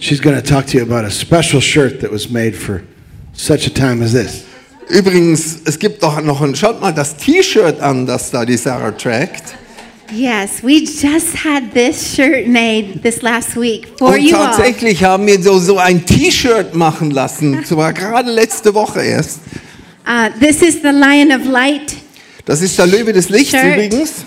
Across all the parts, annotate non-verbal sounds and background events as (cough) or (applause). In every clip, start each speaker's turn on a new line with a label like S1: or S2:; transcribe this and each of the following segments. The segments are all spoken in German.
S1: She's going to talk to you about a special shirt that was made for such a time as this.
S2: Übrigens, es gibt doch noch ein, schaut mal das T-Shirt an, das da die Sarah trägt.
S3: Yes, we just had this shirt made this last week for
S2: Und
S3: you all.
S2: tatsächlich haben wir so, so ein T-Shirt machen lassen, (laughs) zwar gerade letzte Woche erst.
S3: Uh, this is the Lion of Light.
S2: Das ist der Löwe des Lichts
S3: Shirt.
S2: übrigens.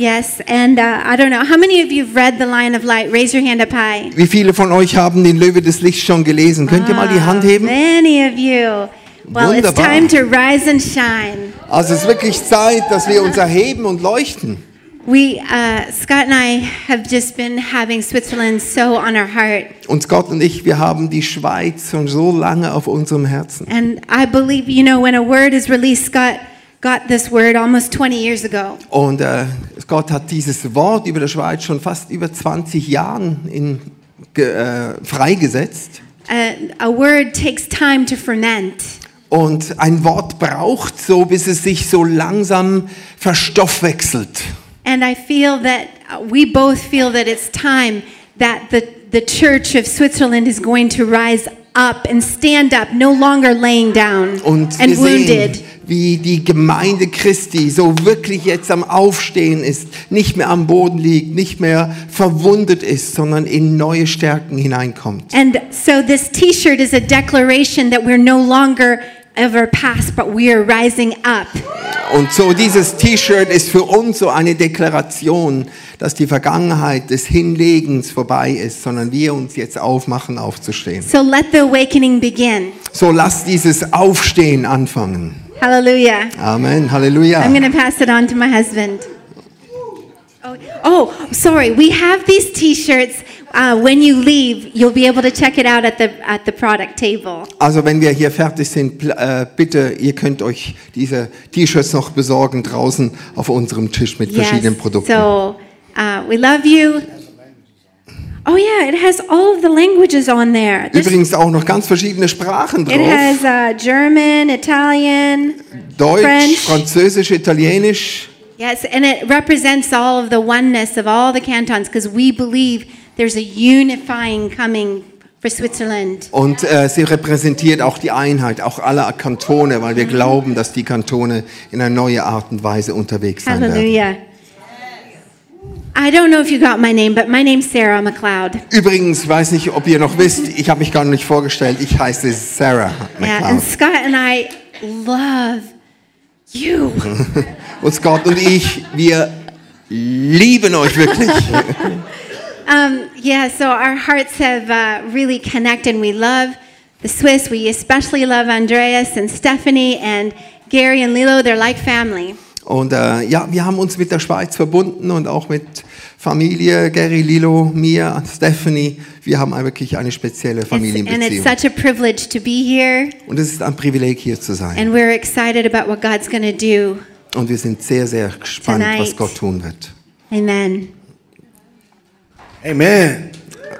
S3: Yes, and uh, I don't know how many of you have read the Lion of Light. Raise your hand up high.
S2: Wie viele von euch haben den Löwe des Lichts schon gelesen? Könnt ihr mal die Hand heben?
S3: Many of you. Well, it's time to rise and shine.
S2: Also es ist wirklich Zeit, dass wir uns erheben und leuchten.
S3: We, uh, Scott and I have just been having Switzerland so on our heart.
S2: Und Gott und ich, wir haben die Schweiz schon so lange auf unserem Herzen.
S3: And I believe, you know, when a word is released, Scott got this word almost 20 years ago.
S2: Und äh, Gott hat dieses Wort über der Schweiz schon fast über 20 Jahren in, ge, äh, freigesetzt.
S3: Uh, a word takes time to ferment.
S2: Und ein Wort braucht so, bis es sich so langsam verstoffwechselt.
S3: And I feel that uh, we both feel that it's time that the, the church of Switzerland is going to rise up and stand up, no longer laying down
S2: Und
S3: and
S2: sehen,
S3: wounded.
S2: Wie die Gemeinde Christi so wirklich jetzt am Aufstehen ist, nicht mehr am Boden liegt, nicht mehr verwundet ist, sondern in neue Stärken hineinkommt.
S3: And so this t shirt is a declaration that we're no longer ever past, but we are rising up.
S2: Und so dieses T-Shirt ist für uns so eine Deklaration, dass die Vergangenheit des Hinlegens vorbei ist, sondern wir uns jetzt aufmachen, aufzustehen.
S3: So let the awakening begin.
S2: So lasst dieses Aufstehen anfangen.
S3: Hallelujah.
S2: Amen. Hallelujah.
S3: I'm going to pass it on to my husband. Oh, oh, sorry. We have these T-shirts. Uh, when you leave, you'll be able to check it out at the at the product table.
S2: Also wenn wir hier fertig sind, äh, bitte, ihr könnt euch diese T-Shirts noch besorgen draußen auf unserem Tisch mit verschiedenen Produkten.
S3: So uh, we love you. Oh yeah, it has all of the languages on there. There's-
S2: Übrigens auch noch ganz verschiedene Sprachen
S3: it
S2: drauf.
S3: has uh, German, Italian,
S2: Deutsch,
S3: French.
S2: Französisch, Italienisch.
S3: Yes, and it represents all of the oneness of all the cantons because we believe there's a unifying coming for Switzerland.
S2: Und äh, sie repräsentiert auch die Einheit, auch aller Kantone, weil wir glauben, dass die Kantone in eine neue Art und Weise unterwegs sein werden.
S3: Hallelujah. I don't know if you got my name, but my name's Sarah McLeod.
S2: Übrigens, weiß nicht, ob ihr noch wisst, ich habe mich gar nicht vorgestellt, ich heiße Sarah McLeod.
S3: Yeah, and Scott and I love you. (laughs)
S2: Und Scott und ich, wir lieben euch wirklich. (laughs)
S3: um, yeah, so our hearts have uh, really connected. We love the Swiss. We especially love Andreas and Stephanie and Gary and Lilo. They're like family.
S2: Und äh, ja, wir haben uns mit der Schweiz verbunden und auch mit Familie, Gary, Lilo, mir, Stephanie. Wir haben wirklich eine spezielle
S3: It's, and it's
S2: Familienbeziehung.
S3: such a privilege to be here.
S2: Und es ist ein Privileg, hier zu sein.
S3: And we're excited about what God's going to do.
S2: Und wir sind sehr, sehr gespannt,
S3: Tonight.
S2: was Gott tun wird.
S3: Amen.
S1: Amen.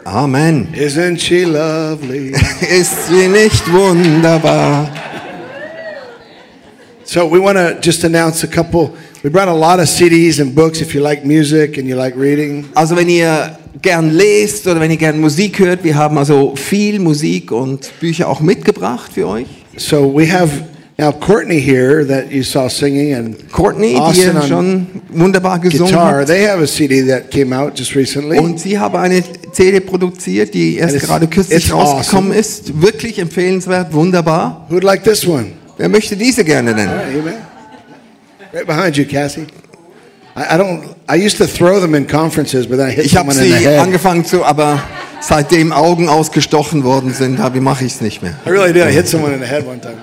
S2: Amen.
S1: Isn't she lovely? (laughs)
S2: Ist sie nicht wunderbar?
S1: So we want to just announce a couple. We brought a lot of CDs and books if you like music and you like reading.
S2: Also wenn ihr gern lest oder wenn ihr gern Musik hört, wir haben also viel Musik und Bücher auch mitgebracht für euch.
S1: So we have now Courtney here that you saw singing and
S2: Courtney, die
S1: Austin on
S2: schon wunderbar gesungen
S1: guitar.
S2: hat.
S1: They have a CD that came out just recently.
S2: Und sie haben eine CD produziert, die erst gerade kürzlich rausgekommen
S1: awesome.
S2: ist. Wirklich empfehlenswert, wunderbar.
S1: Who'd like this one?
S2: Wer möchte diese gerne nennen?
S1: Amen. Right behind you, Cassie. I, I don't. I used to throw them in conferences, but then I hit
S2: Ich habe
S1: someone in the
S2: sie
S1: head.
S2: angefangen zu, aber seitdem Augen ausgestochen worden sind, habe- mache ich es nicht mehr.
S1: I really did. I hit someone in the head one time.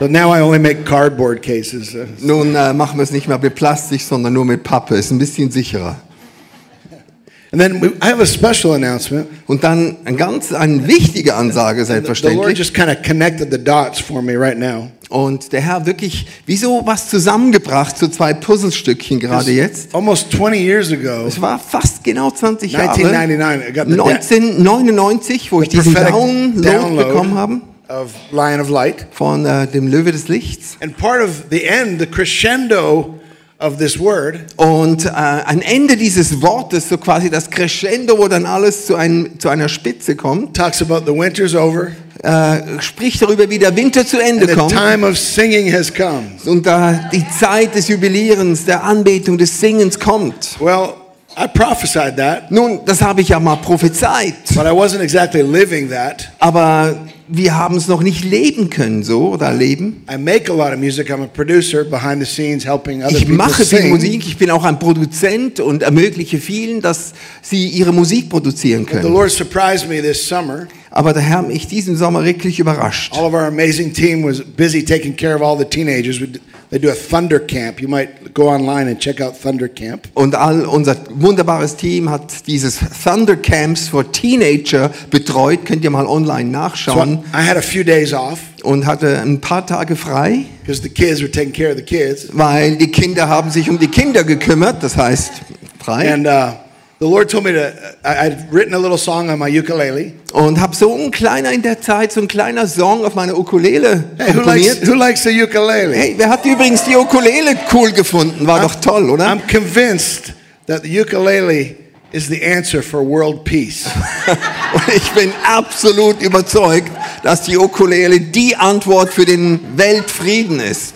S1: So now I only make cardboard cases.
S2: Nun äh, machen wir es nicht mehr mit Plastik, sondern nur mit Pappe. Ist ein bisschen sicherer.
S1: And then we, I have a special announcement.
S2: Und dann eine ganz eine wichtige Ansage,
S1: The Lord
S2: selbstverständlich.
S1: just kind of connected the dots for me right now.
S2: Und der Herr wirklich wie so was zusammengebracht zu zwei Puzzlestückchen gerade jetzt.
S1: Almost 20 years ago,
S2: Es war fast genau 20 Jahre.
S1: 1999, I got the
S2: 1999, wo ich diesen
S1: prophetic
S2: Download,
S1: download.
S2: bekommen habe
S1: of Lion of Light.
S2: von äh, dem Löwe des Lichts.
S1: And part of the end, the crescendo of this word
S2: Und äh, ein Ende dieses Wortes, so quasi das Crescendo, wo dann alles zu, einem, zu einer Spitze kommt,
S1: talks about the winter's over
S2: äh, spricht darüber, wie der Winter zu Ende
S1: the
S2: kommt.
S1: time of singing has come.
S2: Und da die Zeit des Jubilierens, der Anbetung, des Singens kommt.
S1: Well, I prophesied that,
S2: Nun, das habe ich ja mal prophezeit.
S1: but I wasn't exactly living that.
S2: Aber wir haben es noch nicht leben können, so oder leben.
S1: I make a lot of music. I'm a producer behind the scenes, helping other
S2: Ich mache viel
S1: sing.
S2: Musik, ich bin auch ein Produzent und ermögliche vielen, dass sie ihre Musik produzieren
S1: The
S2: können.
S1: Lord surprised me this summer.
S2: Aber der Herr hat mich diesen Sommer wirklich überrascht.
S1: All of our amazing team was busy taking care of all the teenagers. We They do a Thunder Camp. You might go online and check out Thunder Camp.
S2: Und all unser wunderbares Team hat dieses Thunder Camps for Teenager betreut. Könnt ihr mal online
S1: So
S2: nachschauen.
S1: I I had a few days off
S2: Und hatte ein paar Tage frei,
S1: because the kids were taking care of the kids.
S2: weil die Kinder haben sich um die Kinder gekümmert. Das heißt, frei.
S1: And uh, the Lord told me to, I, I'd written a little song on my ukulele.
S2: Und habe so ein kleiner in der Zeit, so ein kleiner Song auf meine Ukulele
S1: Hey, who likes, who likes the ukulele?
S2: Hey, wer hat übrigens die Ukulele cool gefunden? War doch toll, oder?
S1: I'm convinced that the ukulele is the answer for world peace. (laughs)
S2: Und ich bin absolut überzeugt, dass die Ukulele die Antwort für den Weltfrieden ist.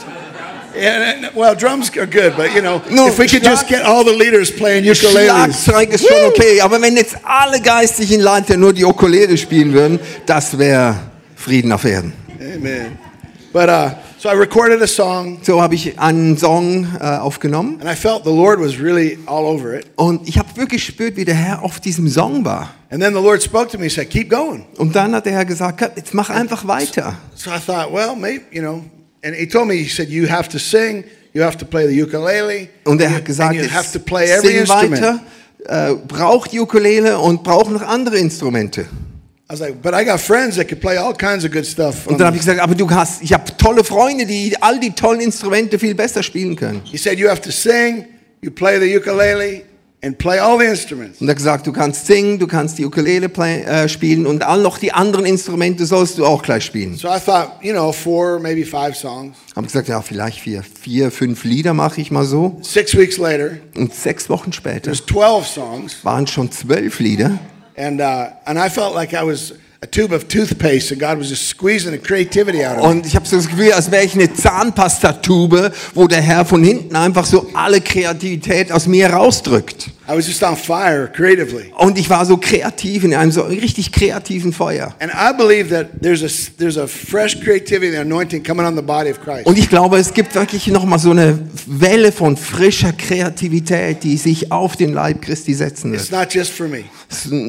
S1: Yeah, and- well, drums are good, but you know,
S2: No,
S1: if we could just get all the leaders playing ukuleles.
S2: Schlagzeug ist schon okay, aber wenn jetzt alle geistlichen Leiter nur die Ukulele spielen würden, das wäre Frieden auf Erden.
S1: Amen. But uh, so I recorded a song,
S2: So habe ich einen Song äh, aufgenommen
S1: and I felt the Lord was really all over it.
S2: und ich habe wirklich gespürt, wie der Herr auf diesem Song war.
S1: And then the Lord spoke to me, and said, "Keep going."
S2: Und dann hat der Herr gesagt, jetzt mach einfach weiter.
S1: So I thought, well, maybe you know. And He told me, He said, "You have to sing, you have to play the ukulele,
S2: Und er
S1: and
S2: hat gesagt,
S1: you have to play every
S2: sing
S1: instrument."
S2: weiter, äh, braucht die Ukulele und braucht noch andere Instrumente.
S1: I was like, "But I got friends that could play all kinds of good stuff."
S2: Und dann habe ich gesagt, aber du hast, ich habe tolle Freunde, die all die tollen Instrumente viel besser spielen können.
S1: He said, "You have to sing, you play the ukulele, and play all the instruments."
S2: Und er hat gesagt, du kannst singen, du kannst die Ukulele play, äh, spielen und all noch die anderen Instrumente sollst du auch gleich spielen.
S1: So I thought, you know, four, maybe five songs.
S2: Habe gesagt, ja, vielleicht vier, vier, fünf Lieder mache ich mal so.
S1: Six weeks later,
S2: Und sechs Wochen später
S1: there's 12 songs,
S2: waren schon zwölf Lieder.
S1: and uh, and I felt like I was a tube of toothpaste, and God was just squeezing the creativity out of me.
S2: Und ich habe so das Gefühl, als wäre ich eine Zahnpastatube, wo der Herr von hinten einfach so alle Kreativität aus mir rausdrückt.
S1: I was just on fire creatively.
S2: Und ich war so kreativ, in einem so richtig kreativen Feuer.
S1: And I believe that there's a there's a fresh creativity and anointing coming on the body of Christ.
S2: Und ich glaube, es gibt wirklich nochmal so eine Welle von frischer Kreativität, die sich auf den Leib Christi setzen
S1: It's
S2: wird.
S1: not just for me.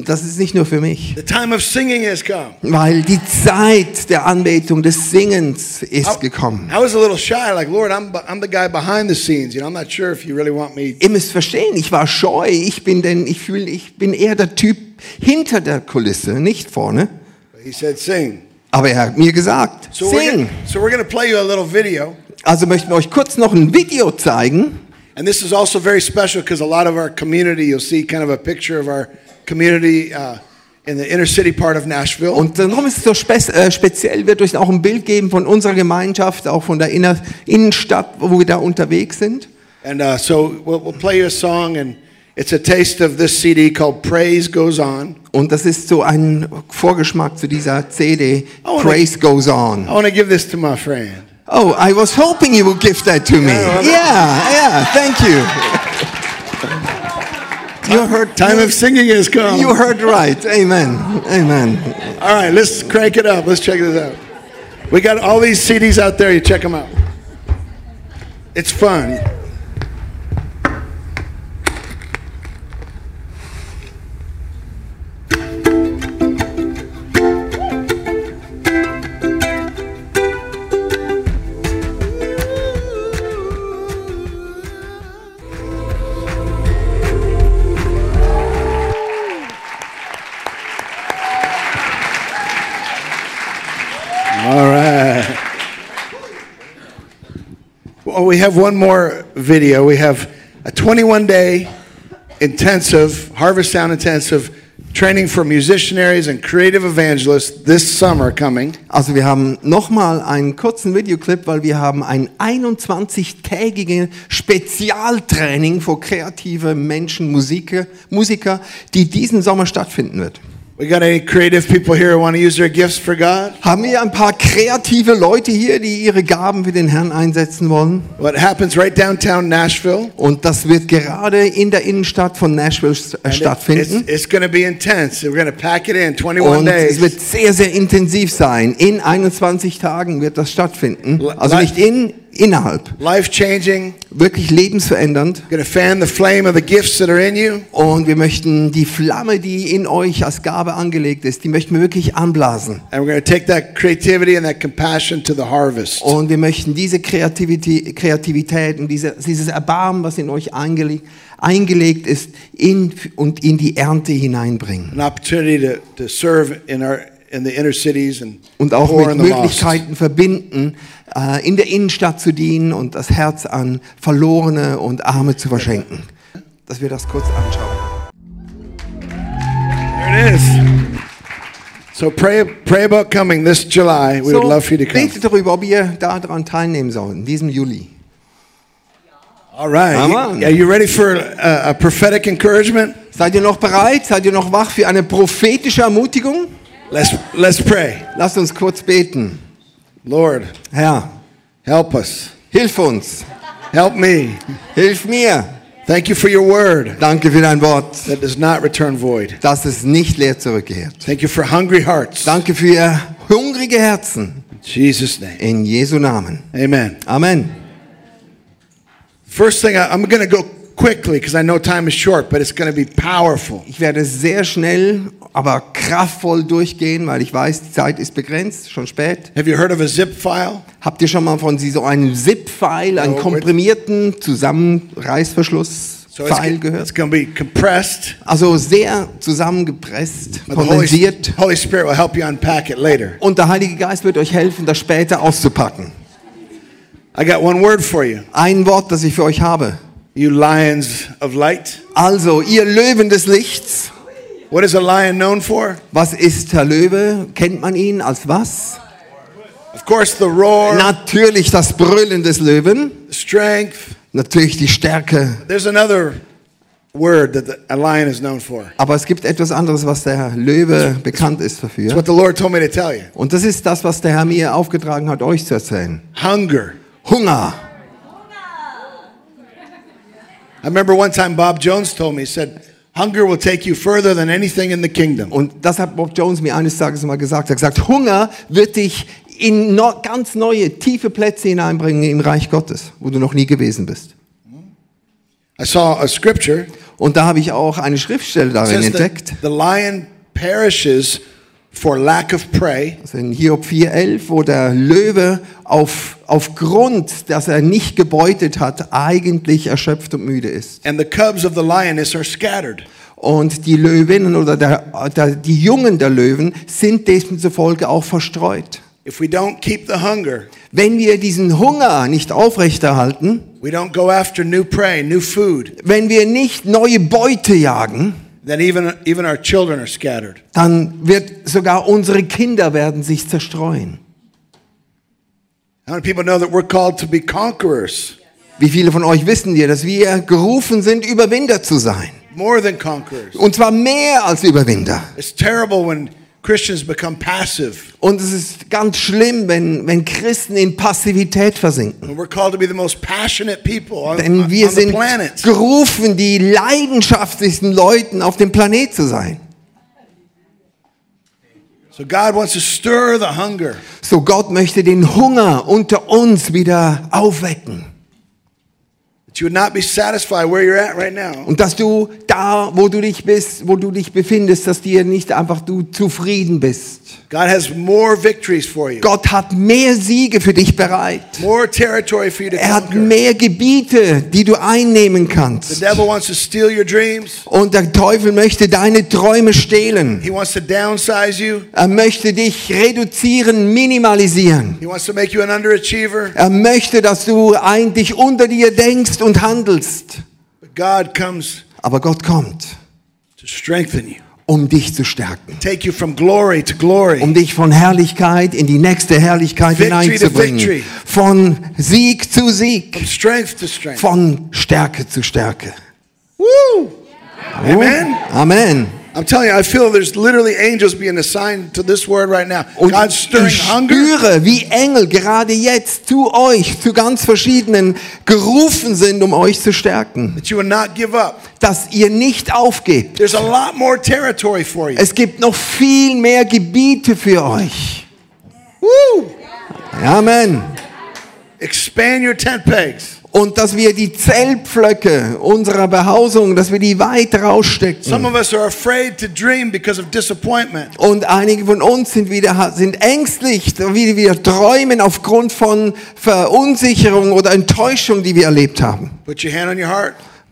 S2: Das ist nicht nur für mich.
S1: The time of singing has come.
S2: Weil die Zeit der Anbetung, des Singens ist gekommen.
S1: I was a little shy, like Lord, I'm I'm the guy behind the scenes. You know, I'm not sure if you really want me.
S2: Ihr müsst verstehen, ich war scheu. Ich bin denn, ich fühle, ich bin eher der Typ hinter der Kulisse, nicht vorne.
S1: He said, sing.
S2: Aber er hat mir gesagt,
S1: So we're
S2: sing.
S1: gonna, so we're going to play you a little video.
S2: Also möchten wir euch kurz noch ein Video zeigen.
S1: And this is also very special because a lot of our community, you'll see kind of a picture of our community uh, in the inner city part of Nashville.
S2: Und darum ist es so spe äh, speziell, wird euch auch ein Bild geben von unserer Gemeinschaft, auch von der Inner Innenstadt, wo wir da unterwegs sind.
S1: And uh, so we'll, we'll play you a song, and it's a taste of this CD called Praise Goes On.
S2: Und das ist so ein Vorgeschmack zu dieser CD,
S1: Oh,
S2: Praise Goes On.
S1: I want to give this to my friend.
S2: Oh, I was hoping you would give that to me.
S1: Yeah,
S2: Yeah, yeah, thank you. You heard,
S1: Time of singing has come.
S2: you heard right. Amen. Amen.
S1: All right, let's crank it up. Let's check this out. We got all these CDs out there. You check them out. It's fun. Well, we have one more video. We have a 21 day intensive, Harvest Sound intensive training for musicianaries and creative evangelists this summer coming.
S2: Also wir haben nochmal einen kurzen Videoclip, weil wir haben ein 21-tägiges Spezialtraining für kreative Menschen, Musiker, Musiker, die diesen Sommer stattfinden wird.
S1: We got any creative people here who want to use their gifts for God?
S2: Haben wir ein paar kreative Leute hier, die ihre Gaben für den Herrn einsetzen wollen?
S1: What happens right downtown Nashville?
S2: Und das wird gerade in der Innenstadt von Nashville
S1: And
S2: stattfinden.
S1: It's, it's going to be intense. We're going to pack it in 21
S2: Und es
S1: days.
S2: wird sehr, sehr intensiv sein. In 21 Tagen wird das stattfinden. Also nicht in, innerhalb.
S1: Life changing.
S2: Wirklich lebensverändernd.
S1: Fan the flame of the gifts that are in you.
S2: Und wir möchten die Flamme, die in euch als Gabe angelegt ist, die möchten wir wirklich anblasen.
S1: And we're to take that creativity and that compassion to the harvest.
S2: Und wir möchten diese Kreativität, Kreativität und diese, dieses Erbarmen, was in euch eingelegt, eingelegt ist, in, und in die Ernte hineinbringen.
S1: An opportunity to, to serve in our in the inner cities and
S2: Und auch mit. Möglichkeiten verbinden, äh, in der Innenstadt zu dienen und das Herz an Verlorene und Arme zu verschenken. Dass wir das kurz anschauen.
S1: There it is. So pray pray about coming this July. We would love for you to come.
S2: betet darüber, ob ihr daran teilnehmen sollt, in diesem Juli.
S1: All right. Are you ready for a, a prophetic encouragement?
S2: Seid ihr noch bereit? Seid ihr noch wach für eine prophetische Ermutigung?
S1: Let's let's pray.
S2: Lasst uns kurz beten.
S1: Lord,
S2: Herr,
S1: help us.
S2: hilf uns,
S1: Help me.
S2: hilf mir.
S1: Thank you for your word
S2: Danke für dein Wort,
S1: that does not return void.
S2: dass es nicht leer zurückkehrt.
S1: Thank you for hungry hearts.
S2: Danke für hungrige Herzen.
S1: In Jesus' name.
S2: In Jesu Namen.
S1: Amen.
S2: Amen.
S1: First thing, I, I'm going to go quickly because I know time is short, but it's going to be powerful.
S2: Ich werde sehr schnell, aber kraftvoll durchgehen, weil ich weiß, die Zeit ist begrenzt, schon spät.
S1: Have you heard of a zip file?
S2: Habt ihr schon mal von so einem Zip-File, einem
S1: No,
S2: komprimierten Zusammenreißverschluss-File
S1: So it's,
S2: gehört?
S1: it's be compressed.
S2: Also sehr zusammengepresst, kondensiert.
S1: Holy Spirit will help you unpack it later.
S2: Und der Heilige Geist wird euch helfen, das später auszupacken.
S1: I got one word for you.
S2: Ein Wort, das ich für euch habe.
S1: You lions of light.
S2: Also, ihr Löwen des Lichts.
S1: What is a lion known for?
S2: Was ist der Löwe? Kennt man ihn als was?
S1: Of course, the roar,
S2: Natürlich das Brüllen des Löwen.
S1: strength.
S2: Natürlich die Stärke.
S1: There's another word that the, a lion is known for.
S2: Aber es gibt etwas anderes, was der Löwe bekannt ist
S1: It's
S2: dafür.
S1: what the Lord told me to tell you.
S2: Und das ist das, was der Herr mir aufgetragen hat, euch zu erzählen.
S1: Hunger.
S2: Hunger.
S1: I remember one time Bob Jones told me, he said, hunger will take you further than anything in the kingdom.
S2: Und das hat Bob Jones mir eines Tages mal gesagt. Er hat gesagt, Hunger wird dich in no, ganz neue, tiefe Plätze hineinbringen im Reich Gottes, wo du noch nie gewesen bist.
S1: I saw a scripture
S2: Und da habe ich auch eine Schriftstelle darin entdeckt.
S1: the lion perishes for lack of prey,
S2: Also in Hiob 4,11, wo der Löwe auf, aufgrund, dass er nicht gebeutet hat, eigentlich erschöpft und müde ist.
S1: and the cubs of the lioness are scattered.
S2: Und die Löwinnen oder der, der, die Jungen der Löwen sind demzufolge auch verstreut.
S1: If we don't keep the hunger,
S2: Wenn wir diesen Hunger nicht aufrechterhalten,
S1: we don't go after new prey, new food,
S2: wenn wir nicht neue Beute jagen,
S1: then even, even our children are scattered.
S2: dann wird sogar unsere Kinder werden sich zerstreuen.
S1: How many people know that we're called to be conquerors?
S2: Wie viele von euch wissen wir, dass wir gerufen sind, Überwinder zu sein?
S1: More than conquerors.
S2: Und zwar mehr als Überwinder.
S1: It's terrible when Christians become passive.
S2: Und es ist ganz schlimm, wenn, wenn Christen in Passivität versinken.
S1: We're called to be the most passionate people on,
S2: Denn
S1: on
S2: wir
S1: the
S2: sind
S1: planet.
S2: gerufen, die leidenschaftlichsten Leuten auf dem Planet zu sein.
S1: So God wants to stir the hunger.
S2: So Gott möchte den Hunger unter uns wieder aufwecken. Und dass du da, wo du dich bist, wo du dich befindest, dass dir nicht einfach du zufrieden bist.
S1: God has more victories for you.
S2: Gott hat mehr Siege für dich bereit.
S1: More territory for you to
S2: Er hat mehr Gebiete, die du einnehmen
S1: The
S2: kannst.
S1: devil wants to steal your dreams.
S2: Und der Teufel möchte deine Träume stehlen.
S1: He wants to downsize you.
S2: Er möchte dich reduzieren, minimalisieren.
S1: He wants to make you an underachiever.
S2: Er möchte, dass du eigentlich unter dir denkst und handelst.
S1: But God comes
S2: Aber Gott kommt,
S1: to strengthen you.
S2: Um dich zu stärken.
S1: glory to glory.
S2: Um dich von Herrlichkeit in die nächste Herrlichkeit
S1: Victory to
S2: hineinzubringen. Von Sieg zu Sieg.
S1: From strength to strength.
S2: Von Stärke zu Stärke.
S1: Woo! Amen.
S2: Amen.
S1: I'm telling you, I feel there's literally angels being assigned to this word right now.
S2: Und
S1: God's stirring
S2: ich
S1: hunger.
S2: spüre, wie Engel gerade jetzt zu euch, zu ganz verschiedenen, gerufen sind, um euch zu stärken.
S1: That you will not give up.
S2: Dass ihr nicht aufgebt.
S1: There's a lot more territory for you.
S2: Es gibt noch viel mehr Gebiete für euch.
S1: Woo!
S2: Amen.
S1: Expand your tent pegs.
S2: Und dass wir die Zeltpflöcke unserer Behausung, dass wir die weit rausstecken. Und einige von uns sind wieder sind ängstlich, wie wir träumen aufgrund von Verunsicherung oder Enttäuschung, die wir erlebt haben.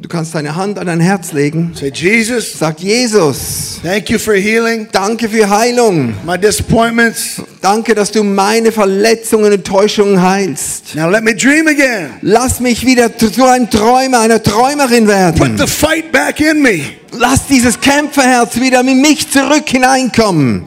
S1: Put.
S2: Du kannst deine Hand an dein Herz legen.
S1: Say, Jesus,
S2: Sag Jesus,
S1: thank you for healing
S2: danke für Heilung.
S1: my disappointments.
S2: Danke, dass du meine Verletzungen und Enttäuschungen heilst.
S1: Now let me dream again.
S2: Lass mich wieder zu einem Träumer, einer Träumerin
S1: Put
S2: werden.
S1: the fight back in me.
S2: Lass dieses Kämpferherz wieder in mich zurück hineinkommen.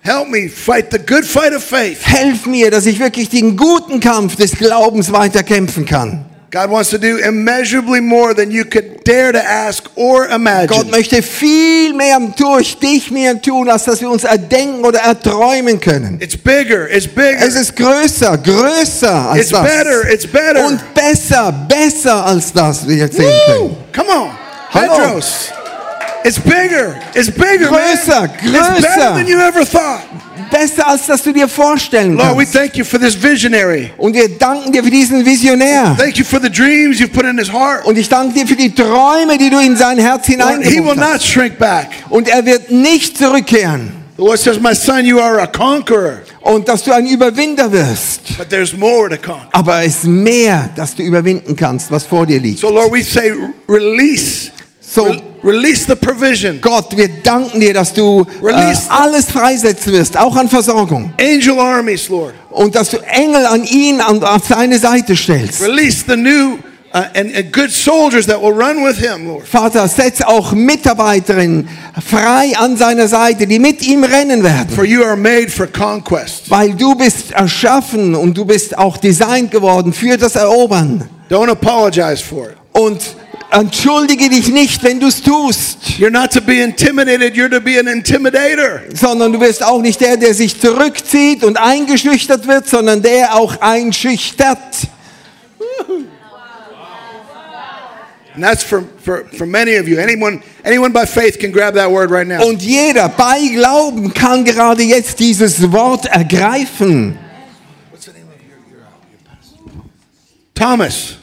S1: Help me fight the good fight of faith.
S2: Helf mir, dass ich wirklich den guten Kampf des Glaubens weiter kämpfen kann.
S1: God wants to do immeasurably more than you could dare to ask or
S2: Gott
S1: imagine.
S2: möchte viel mehr durch dich mir tun, als dass wir uns erdenken oder erträumen können.
S1: It's bigger. It's
S2: Es
S1: bigger.
S2: ist größer, größer als
S1: It's
S2: das.
S1: better. It's better.
S2: Und besser, besser als das wir jetzt sehen können.
S1: Come on.
S2: Hallo.
S1: Petros. It's bigger. It's bigger. man.
S2: Größer,
S1: It's better
S2: größer.
S1: than you ever thought.
S2: Besser als das du dir vorstellen
S1: Lord, we
S2: kannst.
S1: thank you for this visionary.
S2: Und wir danken dir für diesen Visionär.
S1: Thank you for the dreams you've put in his heart.
S2: Und ich danke dir für die Träume, die du in sein Herz
S1: Lord, he will
S2: hineingebracht
S1: not
S2: hast.
S1: shrink back.
S2: Und er wird nicht zurückkehren.
S1: The Lord says, My son, you are a conqueror,
S2: Und dass du ein Überwinder wirst.
S1: but there's more to conquer.
S2: Aber es ist mehr, dass du überwinden kannst, was vor dir liegt.
S1: So, Lord, we say, release.
S2: So,
S1: Re- release the provision.
S2: Gott, wir danken dir, dass du äh, alles freisetzen wirst, auch an Versorgung.
S1: Angel armies, Lord.
S2: Und dass du Engel an ihn, an, auf seine Seite stellst.
S1: Release the new uh, and, and good soldiers that will run with him, Lord.
S2: Vater, setz auch Mitarbeiterinnen frei an seiner Seite, die mit ihm rennen werden.
S1: For you are made for conquest.
S2: Weil du bist erschaffen und du bist auch designt geworden für das Erobern.
S1: Don't apologize for it.
S2: Und entschuldige dich nicht, wenn du es tust,
S1: You're not to be intimidated, you're to be an intimidator.
S2: sondern du bist auch nicht der, der sich zurückzieht und eingeschüchtert wird, sondern der auch einschüchtert.
S1: And that's for, for, for many of you. Anyone, anyone by faith can grab that word right now.
S2: Und jeder bei Glauben kann gerade jetzt dieses Wort ergreifen.
S1: Thomas,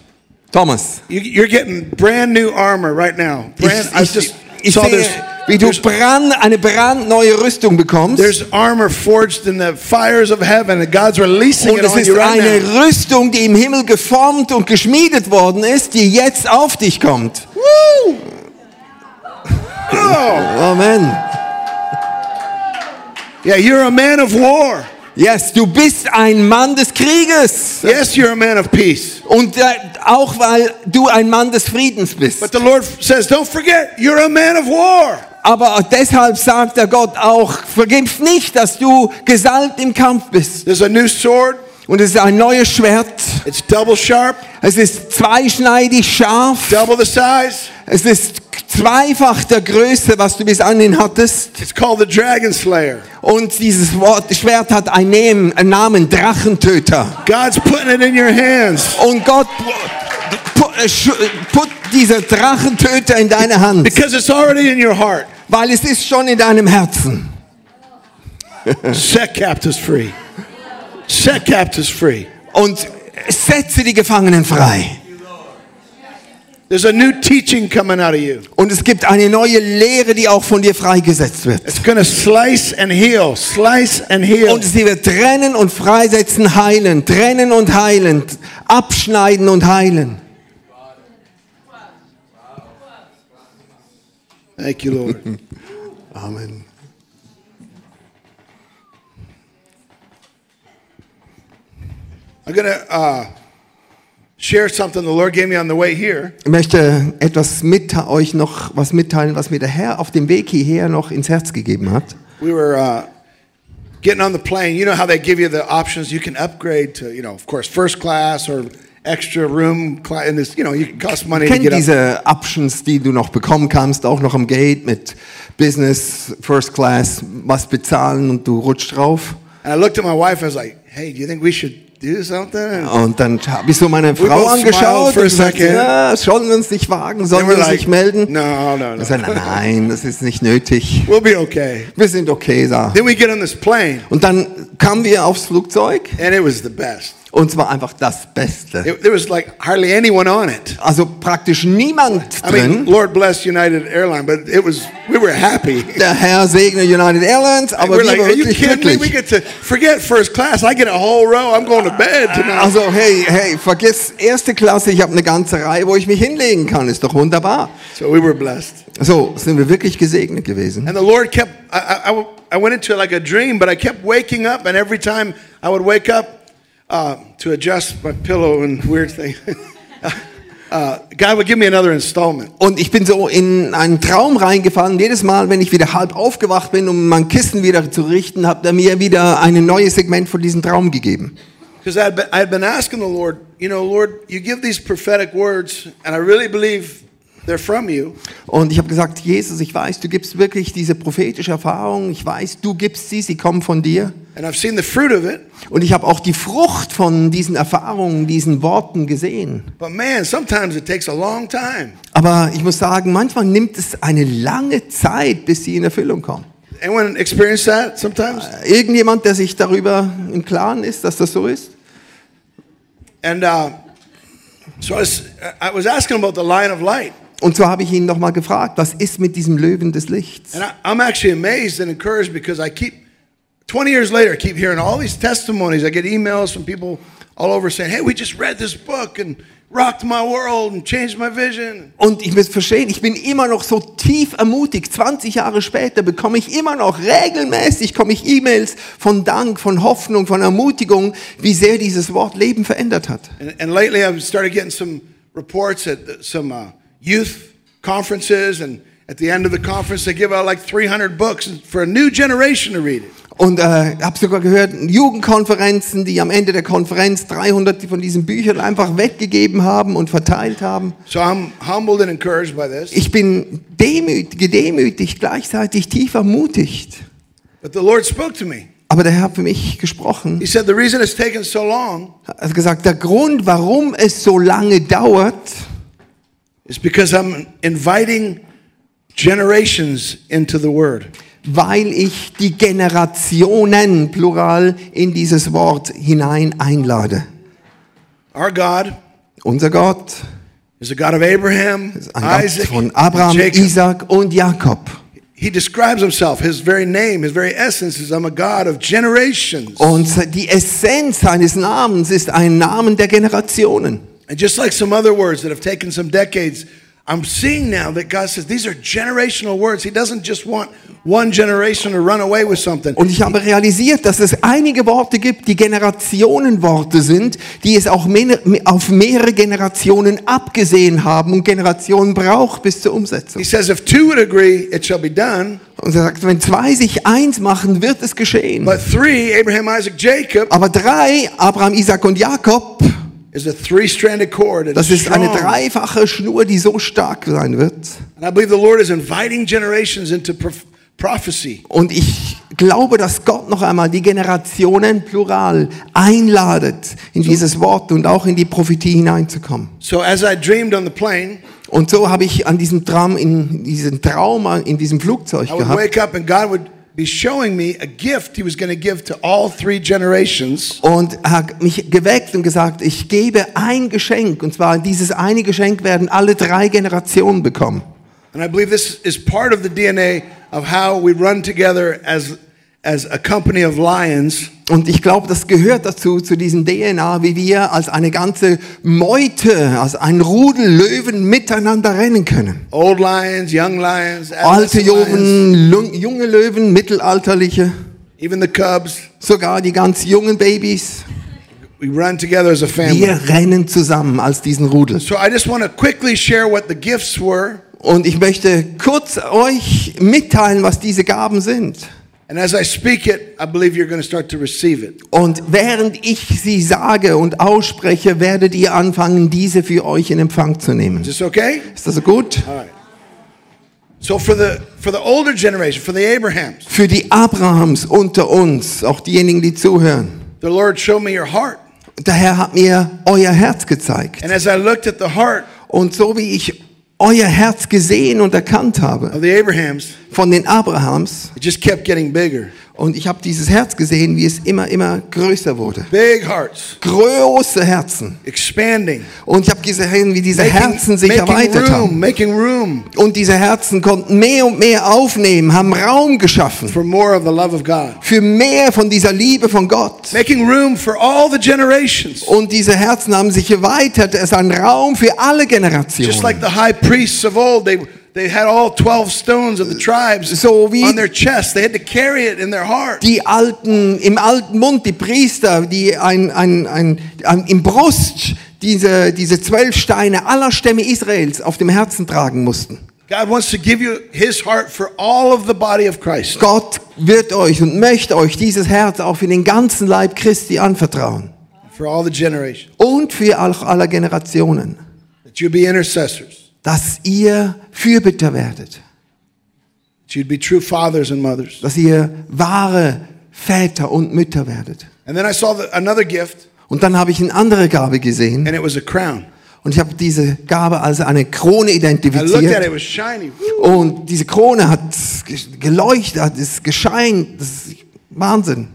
S2: Thomas,
S1: you, you're getting brand new armor right now.
S2: ich,
S1: Brand,
S2: ich, ich
S1: saw
S2: sehe, wie du brand, eine brandneue Rüstung bekommst.
S1: there's armor forged in the fires of heaven, and God's releasing
S2: Und es ist
S1: right
S2: eine
S1: now.
S2: Rüstung, die im Himmel geformt und geschmiedet worden ist, die jetzt auf dich kommt.
S1: Woo! (laughs) Oh,
S2: Amen.
S1: yeah, you're a man of war.
S2: Yes, du bist ein Mann des Krieges.
S1: Yes, you're a man of peace.
S2: Und äh, auch weil du ein Mann des Friedens bist.
S1: But the Lord says, don't forget, you're a man of war.
S2: Aber deshalb sagt der Gott auch, vergiss nicht, dass du gesalbt im Kampf bist.
S1: There's a new sword.
S2: Und es ist ein neues Schwert.
S1: It's double sharp,
S2: Es ist zweischneidig scharf.
S1: double the size.
S2: Es ist zweifach der Größe, was du bis anhin hattest.
S1: It's called the Dragon Slayer.
S2: Und dieses Wort, Schwert hat einen Namen, einen Namen Drachentöter.
S1: God's putting it in your hands.
S2: Und Gott äh, sch- put dieser Drachentöter in deine Hand,
S1: Because it's already in your heart.
S2: weil es ist schon in deinem Herzen.
S1: Set captives free. Set captives free.
S2: Und setze die Gefangenen frei.
S1: There's a new teaching coming out of you.
S2: Und es gibt eine neue Lehre, die auch von dir freigesetzt wird.
S1: It's going to slice and heal, slice and heal.
S2: Und sie wird trennen und freisetzen, heilen, trennen und heilen, abschneiden und heilen.
S1: Thank you, Lord. (laughs)
S2: Amen.
S1: I'm to uh,
S2: Ich möchte etwas mit euch noch was mitteilen, was mir der Herr auf dem Weg hierher noch ins Herz gegeben hat.
S1: We were uh, getting on the plane. You know how they give you the options? You can upgrade to, you know, of course, first class or extra room. And this, you know, you can cost money to
S2: Kennt
S1: get up.
S2: diese Options, die du noch bekommen kannst, auch noch am Gate mit Business, First Class, was bezahlen und du rutschst drauf.
S1: And I looked at my wife. I was like, "Hey, do you think we should do something?"
S2: Und dann habe ich so meine Frau angeschaut und gesagt, ja, sollen wir uns nicht wagen, sollen wir uns
S1: like,
S2: nicht melden?
S1: "No, no, no.
S2: Sagte, nein, das ist nicht nötig.
S1: We'll be okay."
S2: Wir sind okay da.
S1: Then we get on this plane,
S2: Und dann kamen wir aufs Flugzeug
S1: and it was the best.
S2: Und es war einfach das Beste.
S1: It, there was like hardly anyone on it.
S2: Also praktisch niemand
S1: I mean,
S2: drin.
S1: Lord bless United Airline, but it was we were happy.
S2: Der Herr segne United Airlines, aber
S1: we're
S2: wir
S1: like,
S2: waren
S1: are you
S2: wirklich
S1: me? We
S2: glücklich.
S1: get to forget first class. I get a whole row. I'm going to bed tonight.
S2: Also hey, hey, vergiss erste Klasse, ich habe eine ganze Reihe, wo ich mich hinlegen kann, ist doch wunderbar.
S1: So we were blessed.
S2: So sind wir wirklich gesegnet gewesen.
S1: And the Lord kept, I, I- I went into like a dream, but I kept waking up, and every time I would wake up uh, to adjust my pillow and weird thing, (laughs) uh, God would give me another installment.
S2: Und ich bin so in einen Traum reingefallen. Jedes Mal, wenn ich wieder halb aufgewacht bin, um mein Kissen wieder zu richten, hat er mir wieder ein neues Segment von diesem Traum gegeben.
S1: Because I had been, asking the Lord, you know, Lord, you give these prophetic words, and I really believe.
S2: Und ich habe gesagt, Jesus, ich weiß, du gibst wirklich diese prophetische Erfahrung. Ich weiß, du gibst sie, sie kommen von dir.
S1: And I've seen the fruit of it.
S2: Und ich habe auch die Frucht von diesen Erfahrungen, diesen Worten gesehen.
S1: But man, sometimes it takes a long time.
S2: Aber ich muss sagen, manchmal nimmt es eine lange Zeit, bis sie in Erfüllung kommen.
S1: Anyone experience that sometimes?
S2: Irgendjemand, der sich darüber im Klaren ist, dass das so ist?
S1: And uh, so I was, I was asking about the line of light.
S2: Und so habe ich ihn nochmal gefragt, was ist mit diesem Löwen des Lichts?
S1: And I, I'm actually amazed and encouraged because I keep, 20 years later, I keep hearing all these testimonies. I get emails from people all over saying, hey, we just read this book and rocked my world and changed my vision.
S2: Und ich muss verstehen, ich bin immer noch so tief ermutigt. 20 Jahre später bekomme ich immer noch regelmäßig komme ich E-Mails von Dank, von Hoffnung, von Ermutigung, wie sehr dieses Wort Leben verändert hat.
S1: And, and lately, I've started getting some reports at some uh, youth conferences. And at the end of the conference, they give out like 300 books for a new generation to read it.
S2: Und äh, habe sogar gehört, Jugendkonferenzen, die am Ende der Konferenz 300 von diesen Büchern einfach weggegeben haben und verteilt haben.
S1: So I'm humbled and encouraged by this.
S2: Ich bin demütig, gedemütigt, gleichzeitig tief ermutigt.
S1: But the Lord spoke to me.
S2: Aber der Herr hat für mich gesprochen.
S1: He said, The reason it's taken so long
S2: Er hat gesagt, der Grund, warum es so lange dauert,
S1: is because I'm inviting generations into the Word.
S2: weil ich die Generationen, plural, in dieses Wort hinein einlade.
S1: Our God
S2: Unser Gott
S1: is a God of Abraham,
S2: ist ein Gott
S1: Isaac,
S2: von Abraham,
S1: Jacob.
S2: Isaac und Jakob.
S1: He describes himself, his very name, his very essence is I'm a God of generations.
S2: Und die Essenz seines Namens ist ein Namen der Generationen.
S1: And just like some other words that have taken some decades, I'm seeing now that God says these are generational words. He doesn't just want one generation to run away with something.
S2: Und ich habe realisiert, dass es einige Worte gibt, die Generationenworte sind, die es auch mehr, auf mehrere Generationen abgesehen haben und Generationen braucht bis zur Umsetzung.
S1: He says, if two would agree, it shall be done.
S2: Und er sagt, wenn zwei sich eins machen, wird es geschehen.
S1: But three, Abraham, Isaac, Jacob,
S2: Aber drei, Abraham, Isaac und Jakob,
S1: is a three-stranded cord. It's
S2: das ist eine dreifache Schnur, die so stark sein wird.
S1: And I believe the Lord is inviting generations into prof- prophecy.
S2: Und ich glaube, dass Gott noch einmal die Generationen plural einladet, in dieses Wort und auch in die Prophetie hineinzukommen.
S1: So as I dreamed on the plane,
S2: Und so habe ich an diesem Traum, in diesem Traum, in diesem Flugzeug gehabt.
S1: Wake up and God would be showing me a gift He was going to give to all three generations.
S2: Und er hat mich geweckt und gesagt, ich gebe ein Geschenk. Und zwar dieses eine Geschenk werden alle drei Generationen bekommen.
S1: And I believe this is part of the DNA of how we run together as, as a company of lions.
S2: Und ich glaube, das gehört dazu, zu diesem DNA, wie wir als eine ganze Meute, als ein Rudel Löwen miteinander rennen können.
S1: Old lions, young lions,
S2: Alte Löwen, junge Löwen, mittelalterliche,
S1: even the cubs.
S2: sogar die ganz jungen Babys.
S1: We run together as a family.
S2: Wir rennen zusammen als diesen Rudel.
S1: So I just want to quickly share what the gifts were.
S2: Und ich möchte kurz euch mitteilen, was diese Gaben sind.
S1: And as I speak it, I believe you're going to start to receive it.
S2: Und während ich sie sage und ausspreche, werdet ihr anfangen, diese für euch in Empfang zu nehmen.
S1: Is this okay?
S2: Ist das gut?
S1: All right. So for the for the older generation, for the Abrahams,
S2: Für die Abrahams unter uns, auch diejenigen, die zuhören.
S1: the Lord showed me your heart.
S2: Der Herr hat mir euer Herz gezeigt.
S1: And as I looked at the heart
S2: Und so wie ich euer Herz gesehen und erkannt habe
S1: of the Abrahams,
S2: von den Abrahams,
S1: it just kept getting bigger.
S2: und ich habe dieses Herz gesehen, wie es immer, immer größer wurde.
S1: Big hearts,
S2: Große Herzen.
S1: expanding,
S2: Und ich habe gesehen, wie diese
S1: making,
S2: Herzen sich erweitert haben.
S1: room, making room
S2: Und diese Herzen konnten mehr und mehr aufnehmen, haben Raum geschaffen
S1: for more of the love of God.
S2: für mehr von dieser Liebe von Gott.
S1: Making room for all the generations.
S2: Und diese Herzen haben sich erweitert. Es ist ein Raum für alle
S1: Just like
S2: Generationen.
S1: the high priests of old, they they had all 12 stones of the tribes
S2: So wie-
S1: on their chest. They had to carry it in their heart.
S2: Die alten, im alten Mund, die Priester, die ein, ein, ein, ein, im Brust diese, diese zwölf Steine aller Stämme Israels auf dem Herzen tragen mussten.
S1: God wants to give you his heart for all of the body of Christ.
S2: Gott wird euch und möchte euch dieses Herz auch für den ganzen Leib Christi anvertrauen.
S1: For all the generations.
S2: Und für alle Generationen.
S1: That you'd be intercessors.
S2: Dass ihr Fürbitter werdet.
S1: That you'd be true fathers and mothers.
S2: Dass ihr wahre Väter und Mütter werdet.
S1: And then I saw the, another gift,
S2: Und dann habe ich eine andere Gabe gesehen.
S1: and it was a crown.
S2: Und ich habe diese Gabe als eine Krone
S1: I looked at it,
S2: identifiziert.
S1: it was shiny.
S2: Und diese Krone hat ge- geleuchtet, hat es gescheint. Das ist Wahnsinn.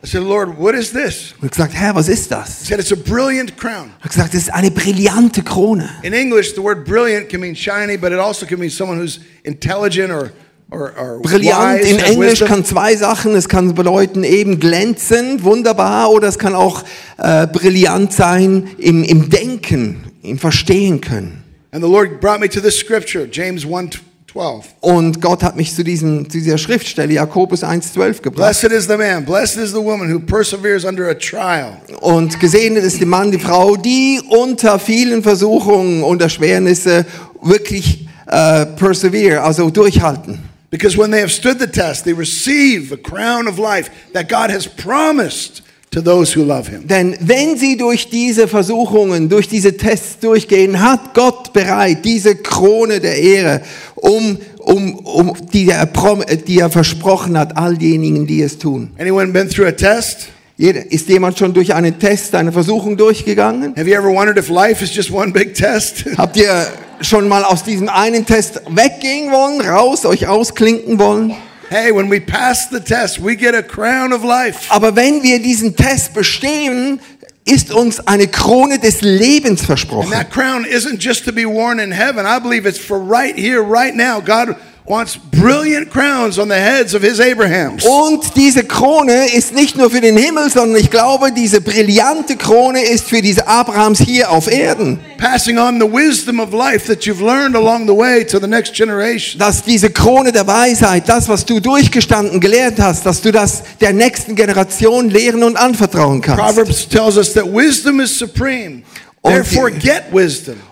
S1: I said, Lord, what is this?
S2: Und gesagt, Herr, was ist
S1: He said, it's a brilliant crown.
S2: Habe gesagt, das ist eine brillante Krone.
S1: In English, the word brilliant can mean shiny, but it also can mean someone who's intelligent or, or, or
S2: Brillant
S1: wise,
S2: in Englisch kann zwei Sachen. Es kann bedeuten eben glänzend, wunderbar, oder es kann auch äh, brillant sein im, im Denken, im Verstehen können.
S1: And the Lord brought me to this scripture, James 1 12.
S2: Und Gott hat mich zu, diesem, zu dieser Schriftstelle, Jakobus 1,12 gebracht.
S1: Blessed is the man, blessed is the woman who perseveres under a trial.
S2: Und gesegnet ist der Mann, die Frau, die unter vielen Versuchungen und Erschwernisse wirklich äh, persevere, also durchhalten.
S1: Because when they have stood the test, they receive a crown of life that God has promised to those who love him.
S2: Denn wenn sie durch diese Versuchungen, durch diese Tests durchgehen, hat Gott bereit diese Krone der Ehre, um, um, um die, er, prom- die er versprochen hat, all diejenigen, die es tun.
S1: Anyone been through a test?
S2: Jeder, ist jemand schon durch einen Test, eine Versuchung durchgegangen?
S1: Have you ever wondered if life is just one big test? (laughs)
S2: Habt ihr schon mal aus diesem einen Test weggehen wollen, raus, euch ausklinken wollen?
S1: Hey, when we pass the test, we get a crown of life.
S2: Aber wenn wir diesen Test bestehen, ist uns eine Krone des Lebens
S1: And
S2: versprochen.
S1: that crown isn't just to be worn in heaven. I believe it's for right here, right now. God wants brilliant crowns on the heads of his Abrahams.
S2: Und diese Krone ist nicht nur für den Himmel, sondern ich glaube, diese brillante Krone ist für diese Abrahams hier auf Erden.
S1: Passing on the wisdom of life that you've learned along the way to the next generation.
S2: Dass diese Krone der Weisheit, das, was du durchgestanden, gelernt hast, dass du das der nächsten Generation lehren und anvertrauen kannst.
S1: Proverbs tells us that wisdom is supreme.
S2: Und.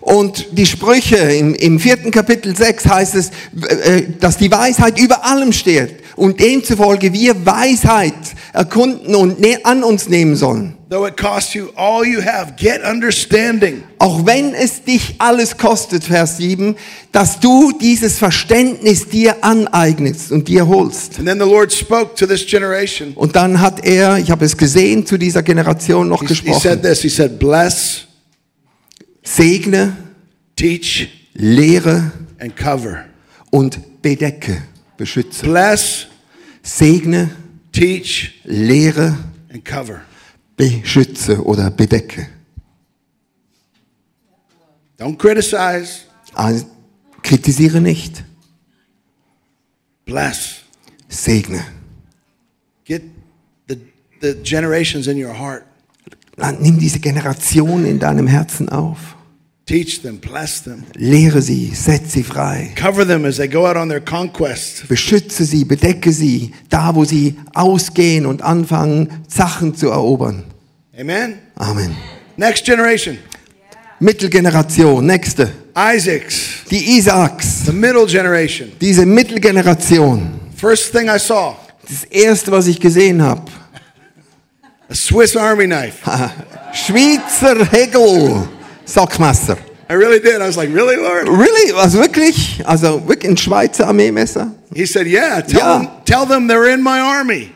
S2: Und die Sprüche im, im vierten Kapitel 6 heißt es, äh, dass die Weisheit über allem steht und demzufolge wir Weisheit erkunden und ne an uns nehmen sollen.
S1: Though it costs you all you have, get understanding.
S2: Auch wenn es dich alles kostet, Vers 7, dass du dieses Verständnis dir aneignest und dir holst.
S1: And then the Lord spoke to this generation.
S2: Und dann hat er, ich habe es gesehen, zu dieser Generation noch
S1: He, he said
S2: gesprochen.
S1: this He said, Bless,
S2: Segne,
S1: teach,
S2: lehre
S1: and cover.
S2: und bedecke, beschütze.
S1: Bless,
S2: Segne,
S1: teach,
S2: lehre,
S1: and cover.
S2: beschütze oder bedecke.
S1: Don't criticize.
S2: Also, kritisiere nicht,
S1: Bless.
S2: segne.
S1: Get the, the generations in your heart.
S2: Nimm diese Generation in deinem Herzen auf.
S1: Teach them, bless them.
S2: Lehre sie, setz sie frei.
S1: Cover them as they go out on their conquest.
S2: Beschütze sie, bedecke sie, da wo sie ausgehen und anfangen, Sachen zu erobern.
S1: Amen.
S2: Amen.
S1: Next generation.
S2: Mittelgeneration, nächste.
S1: Isaacs.
S2: Die Isaaks,
S1: The middle generation.
S2: diese Mittelgeneration.
S1: First thing I saw,
S2: Das erste, was ich gesehen habe.
S1: a Swiss Army knife. (laughs)
S2: Schweizer Hegel Sackmesser.
S1: I really did. I was like, really, Lord?
S2: Really? Also wirklich? Also wirklich ein Schweizer Armeemesser?
S1: He said, yeah. Tell
S2: Yeah.
S1: them, tell them they're in my army.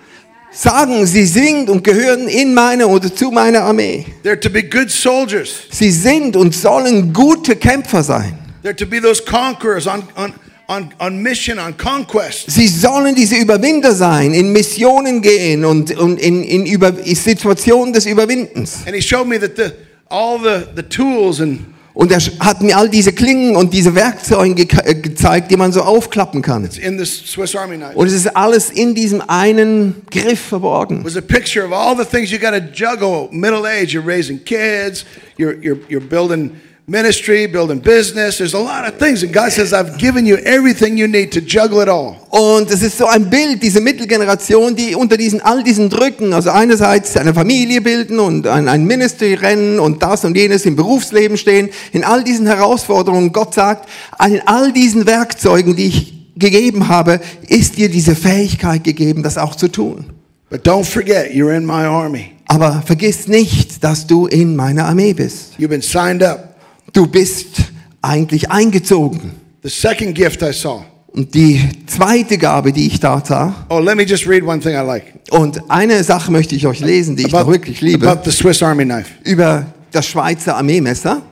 S2: Sagen, sie sind und gehören in meine oder zu meiner Armee.
S1: They're to be good soldiers.
S2: Sie sind und sollen gute Kämpfer sein.
S1: They're to be those conquerors on, on, on, on mission, on conquest.
S2: Sie sollen diese Überwinder sein, in Missionen gehen und, und in, in Über Situationen des Überwindens.
S1: And he showed me that the, all the, the tools and
S2: Und er hat mir all diese Klingen und diese Werkzeuge ge äh, gezeigt, die man so aufklappen kann.
S1: in this Swiss Army knife
S2: Und es ist alles in diesem einen Griff verborgen.
S1: was a picture of all the things you got to juggle. Middle age, you're raising kids, you're, you're, you're building ministry, building business. There's a lot of things. And God says, I've given you everything you need to juggle it all.
S2: Und es ist so ein Bild, diese Mittelgeneration, die unter diesen, all diesen Drücken, also einerseits eine Familie bilden und ein, ein Ministry rennen und das und jenes im Berufsleben stehen, in all diesen Herausforderungen. Gott sagt, in all diesen Werkzeugen, die ich gegeben habe, ist dir diese Fähigkeit gegeben, das auch zu tun.
S1: But don't forget, you're in my army.
S2: Aber vergiss nicht, dass du in meiner Armee bist.
S1: You've been signed up.
S2: Du bist eigentlich eingezogen.
S1: The second gift I saw.
S2: Und die zweite Gabe, die ich da sah,
S1: Oh, let me just read one thing I like
S2: und eine Sache möchte ich euch lesen, die ich doch wirklich liebe,
S1: about the Swiss Army knife.
S2: über das Schweizer Armeemesser.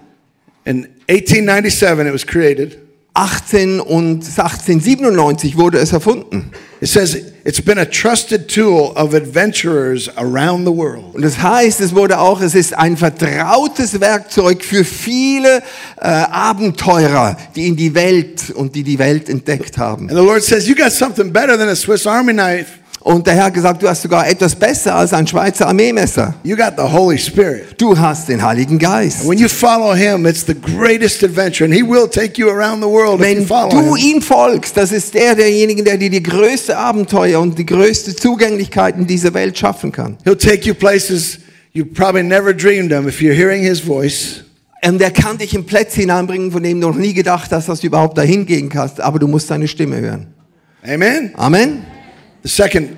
S1: In 1897, it was created.
S2: 18 und 1897 wurde es erfunden.
S1: It says it's been a trusted tool of adventurers around the world.
S2: Und das heißt, es wurde auch, es ist ein vertrautes Werkzeug für viele äh, Abenteurer, die in die Welt und die die Welt entdeckt haben.
S1: And the Lord says, You got something better than a Swiss Army knife.
S2: Und der Herr hat gesagt, du hast sogar etwas besser als ein Schweizer Armeemesser.
S1: You got the Holy Spirit.
S2: Du hast den Heiligen Geist.
S1: When you follow Him, it's the greatest adventure, and He will take you around the world if you
S2: Wenn
S1: follow
S2: du
S1: Him.
S2: ihm folgst, das ist der derjenige, der dir die größte Abenteuer und die größte Zugänglichkeit in dieser Welt schaffen kann.
S1: He'll take you places you probably never dreamed of if you're hearing His voice.
S2: Und er kann dich in Plätze hineinbringen, von denen du noch nie gedacht hast, dass du überhaupt dahin gehen kannst, aber du musst seine Stimme hören.
S1: Amen.
S2: Amen.
S1: The second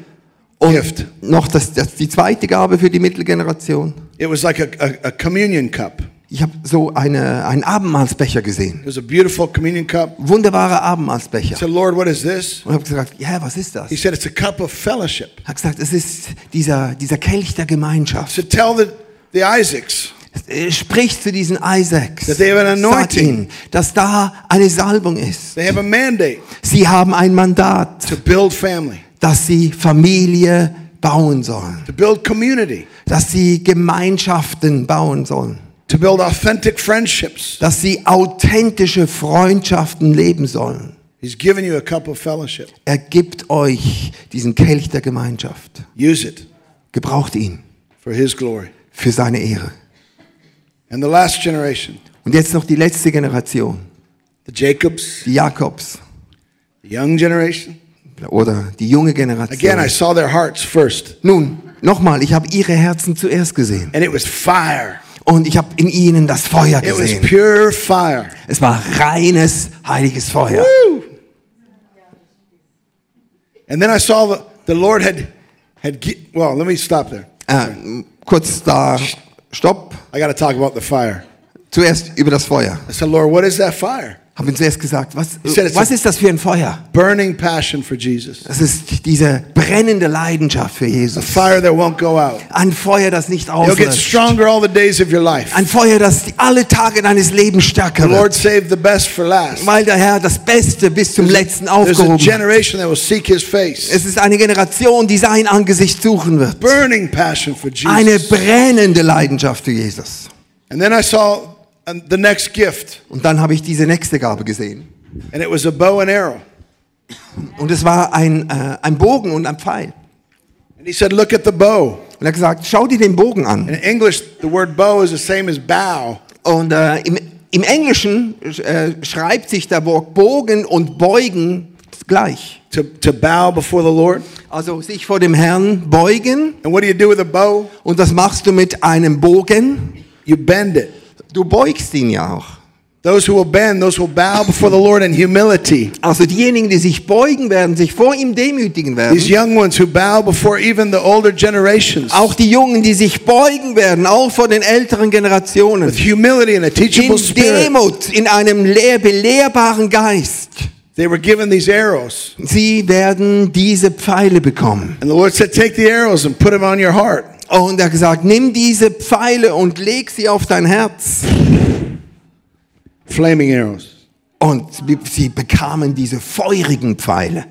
S2: Und
S1: gift.
S2: noch das, das, die zweite Gabe für die Mittelgeneration.
S1: It was like a, a, a communion cup.
S2: Ich habe so eine, einen Abendmahlsbecher gesehen.
S1: It was a beautiful communion cup.
S2: Wunderbarer
S1: I
S2: Abendmahlsbecher.
S1: said, Lord, what is this?
S2: Und habe gesagt, ja, was ist das?
S1: He said, It's a cup of fellowship.
S2: Er hat gesagt, es ist dieser, dieser Kelch der Gemeinschaft.
S1: To tell the, the Isaacs
S2: spricht zu diesen Isaacs.
S1: That they have an
S2: Sagt ihnen, dass da eine Salbung ist.
S1: they have a mandate
S2: Sie haben ein Mandat,
S1: to build family,
S2: dass sie Familie bauen sollen.
S1: to build community,
S2: Dass sie Gemeinschaften bauen sollen.
S1: to build authentic friendships.
S2: Dass sie authentische Freundschaften leben sollen.
S1: He's given you a cup of fellowship.
S2: Er gibt euch diesen Kelch der Gemeinschaft.
S1: Use it
S2: Gebraucht ihn
S1: for His glory.
S2: für seine Ehre.
S1: And the last generation,
S2: Und jetzt noch die letzte Generation,
S1: the Jacobs,
S2: die Jakobs
S1: the young generation.
S2: Oder die junge
S1: Again, I
S2: Generation.
S1: saw their hearts first,
S2: Nun, nochmal, ich habe ihre Herzen zuerst gesehen.
S1: and it was fire.
S2: Und ich habe in ihnen das Feuer
S1: It was
S2: gesehen.
S1: pure fire.
S2: Es war reines, heiliges Feuer.
S1: Woo! And then I saw the, the Lord had, had, well, let me stop there.
S2: Äh, kurz da, stopp.
S1: I got to talk about the fire.
S2: Zuerst über das Feuer.
S1: I said, Lord, what is that fire?
S2: Habe ihn zuerst gesagt, was, was
S1: a-
S2: ist das für ein Feuer?
S1: Burning passion for Jesus.
S2: Das ist diese brennende Leidenschaft für
S1: A
S2: Jesus.
S1: fire that won't go out.
S2: Ein Feuer, das nicht
S1: You'll get
S2: auslöscht.
S1: stronger all the days of your life.
S2: Ein Feuer, das alle Tage deines Lebens
S1: The
S2: stärker
S1: Lord
S2: wird.
S1: saved the best for last.
S2: Weil der Herr das Beste bis zum Letzten
S1: There's a
S2: aufgehoben hat.
S1: generation that will seek His face.
S2: Es ist eine Generation, die sein Angesicht suchen wird.
S1: Burning passion for
S2: Eine
S1: Jesus.
S2: brennende Leidenschaft für Jesus.
S1: And then I saw the next gift,
S2: Und dann habe ich diese nächste Gabe gesehen.
S1: and it was a bow and arrow.
S2: Und es war ein, äh, ein Bogen und ein Pfeil.
S1: And He said, Look at the bow.
S2: Und er hat gesagt, schau dir den Bogen an.
S1: In English, the word bow is the same as bow.
S2: Und äh, im, im Englischen äh, schreibt sich der Wort Bogen und Beugen gleich.
S1: to, to bow before the Lord.
S2: Also sich vor dem Herrn beugen.
S1: And what do you do with a bow?
S2: Und das machst du mit einem Bogen.
S1: You bend it.
S2: Du beugst ihn ja auch.
S1: Those who will bend, those who will bow before the Lord in humility.
S2: Also diejenigen, die sich beugen werden, sich vor ihm demütigen werden.
S1: These young ones who bow before even the older generations
S2: Auch die Jungen, die sich beugen werden, auch vor den älteren Generationen.
S1: with humility and a teachable
S2: In
S1: spirit.
S2: Demut, in einem lehr belehrbaren Geist.
S1: They were given these arrows.
S2: Sie werden diese Pfeile bekommen.
S1: And the Lord said, Take the arrows and put them on your heart.
S2: Und er hat gesagt, nimm diese Pfeile und leg sie auf dein Herz.
S1: Flaming arrows.
S2: Und sie bekamen diese feurigen Pfeile.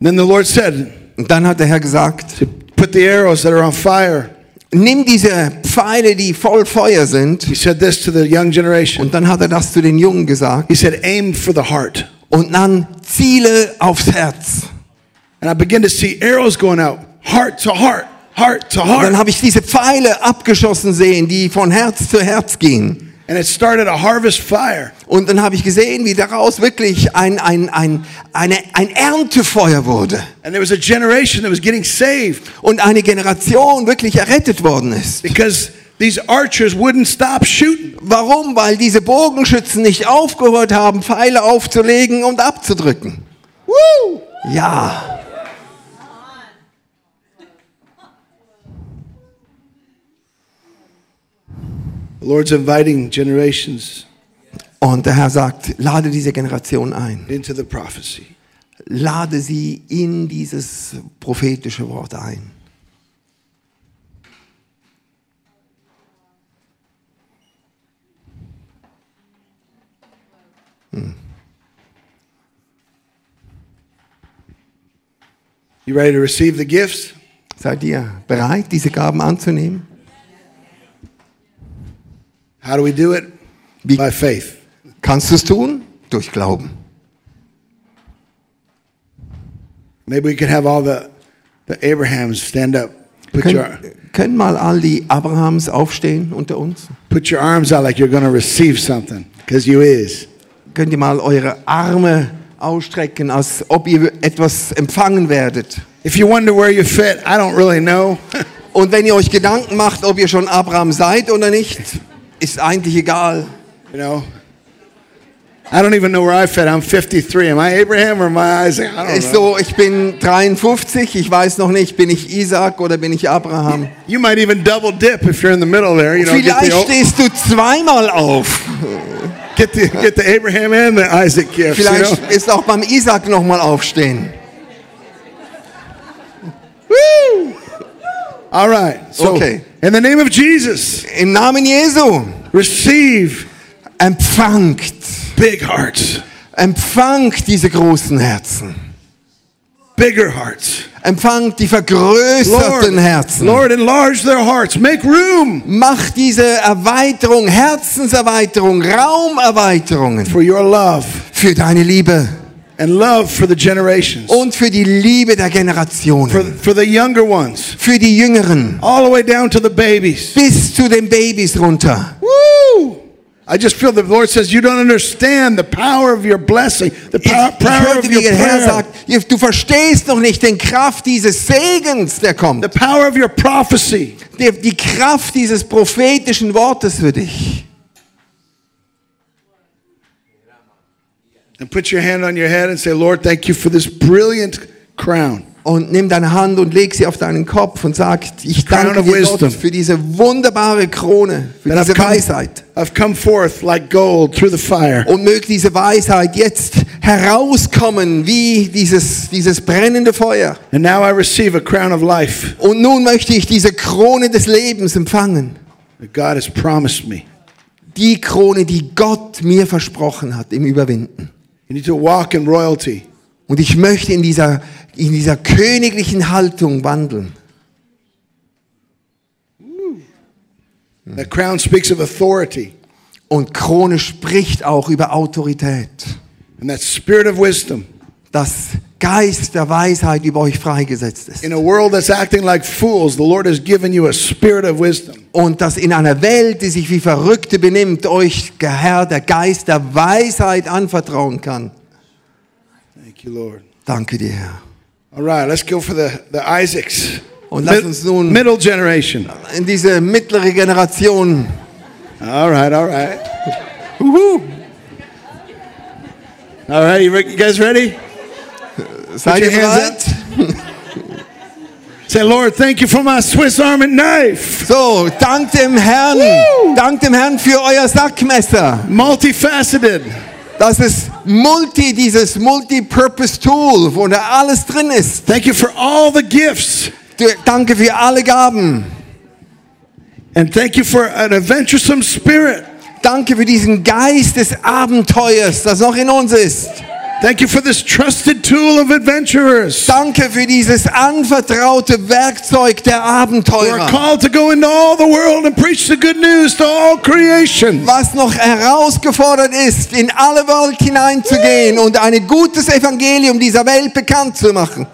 S1: Then the Lord said,
S2: Und dann hat der Herr gesagt,
S1: Put the arrows that are on fire.
S2: nimm diese Pfeile, die voll Feuer sind.
S1: He said this to the young generation.
S2: Und dann hat er das zu den Jungen gesagt.
S1: He said, Aim for the heart.
S2: Und dann ziele aufs Herz.
S1: And I began to see arrows going out, heart to heart, heart to
S2: Und dann
S1: heart.
S2: habe ich diese Pfeile abgeschossen sehen, die von Herz zu Herz gingen.
S1: And it started a harvest fire.
S2: Und dann habe ich gesehen, wie daraus wirklich ein, ein, ein, eine, ein Erntefeuer wurde.
S1: And there was a generation that was getting saved
S2: Und eine Generation wirklich errettet worden ist.
S1: because these archers wouldn't stop shooting.
S2: Warum? Weil diese Bogenschützen nicht aufgehört haben, Pfeile aufzulegen und abzudrücken.
S1: Woo!
S2: Ja.
S1: The Lord's inviting generations
S2: Und der Herr sagt, lade diese Generation ein.
S1: into the prophecy.
S2: Lade sie in dieses prophetische Wort ein.
S1: You ready to receive the gifts?
S2: Seid ihr bereit, diese Gaben anzunehmen?
S1: How do we do it?
S2: Wie-
S1: By faith.
S2: Kannst du es tun? Durch Glauben.
S1: Maybe we could have all the, the Abrahams stand up. Put your,
S2: Können, können mal all die Abrahams aufstehen unter uns?
S1: put your arms out like you're going to receive something, because you is.
S2: Könnt ihr mal eure Arme ausstrecken, als ob ihr etwas empfangen werdet?
S1: If you wonder where you fit, I don't really know. (laughs)
S2: Und wenn ihr euch Gedanken macht, ob ihr schon Abraham seid oder nicht, ist eigentlich egal.
S1: you know, I don't even know where I fit. I'm 53. Am I Abraham or am I Isaac? I don't
S2: Ist
S1: know.
S2: so, ich bin 53, ich weiß noch nicht, bin ich Isaac oder bin ich Abraham?
S1: You might even double dip if you're in the middle there. You know,
S2: Vielleicht stehst du zweimal auf.
S1: get the get the Abraham and the Isaac gifts. You know?
S2: Vielleicht ist auch beim Isaac nochmal aufstehen.
S1: Woo! All right. So,
S2: Okay.
S1: in the name of Jesus,
S2: Im Namen Jesu,
S1: receive
S2: empfangt,
S1: big hearts,
S2: empfangt diese großen Herzen.
S1: bigger hearts.
S2: Empfangt die vergrößerten Herzen.
S1: Lord, enlarge their hearts. Make room
S2: Mach diese Erweiterung, Herzenserweiterung, Raumerweiterungen
S1: for your love
S2: für deine Liebe
S1: and love for the generations,
S2: und für die Liebe der
S1: for,
S2: Generationen,
S1: for the younger ones,
S2: für die Jüngeren,
S1: all the way down to the babies.
S2: bis zu den Babys runter.
S1: Woo! I just feel the Lord says, You don't understand the power of your blessing, the
S2: Ich,
S1: power,
S2: ich
S1: power
S2: hörte,
S1: of your
S2: Herr
S1: prayer,
S2: sagt, du verstehst noch nicht den Kraft dieses Segens, der kommt.
S1: the power of your prophecy.
S2: Die, die Kraft dieses prophetischen Wortes für dich.
S1: And put your hand on your head and say, Lord, thank you for this brilliant crown.
S2: Und nimm deine Hand und leg sie auf deinen Kopf und sag, ich danke dir. Gott für diese wunderbare Krone, für
S1: That I've
S2: diese
S1: come,
S2: Weisheit.
S1: I've come forth like gold through the fire.
S2: Und möge diese Weisheit jetzt herauskommen wie dieses, dieses brennende Feuer.
S1: And now I receive a crown of life
S2: Und nun möchte ich diese Krone des Lebens empfangen.
S1: that God has promised me.
S2: Die Krone, die Gott mir versprochen hat im Überwinden.
S1: You need to walk in royalty.
S2: Und ich möchte in dieser, in dieser königlichen Haltung wandeln.
S1: That crown speaks of authority
S2: Und Krone spricht auch über Autorität.
S1: and that spirit of wisdom.
S2: Das Geist der Weisheit über euch freigesetzt ist.
S1: In a world that's acting like fools, the Lord has given you a spirit of wisdom.
S2: Und dass in einer Welt, die sich wie Verrückte benimmt, euch der Herr, der Geist der Weisheit anvertrauen kann.
S1: Thank you, Lord.
S2: Danke dir, Herr.
S1: All right, let's go for the, the Isaacs.
S2: Und lass uns nun-
S1: middle generation.
S2: In diese mittlere Generation.
S1: All right, all right.
S2: Uhu.
S1: All right, you guys ready?
S2: Seid
S1: your
S2: ihr
S1: hands? Say, Lord, thank you for my Swiss Army knife.
S2: So, dank dem Herrn.
S1: Woo.
S2: Dank dem Herrn für euer Sackmesser.
S1: Multifaceted.
S2: Das ist Multi, dieses Multi-Purpose Tool, wo da alles drin ist.
S1: Thank you for all the gifts.
S2: Danke für alle Gaben.
S1: And thank you for an adventuresome spirit.
S2: Danke für diesen Geist des Abenteuers, das noch in uns ist.
S1: Thank you for this trusted tool of adventurers
S2: Danke für dieses anvertraute Werkzeug der
S1: who are called to go into all the world and preach the good news to all creation.
S2: was noch herausgefordert ist, in alle Welt hineinzugehen und ein gutes Evangelium dieser Welt bekannt zu machen.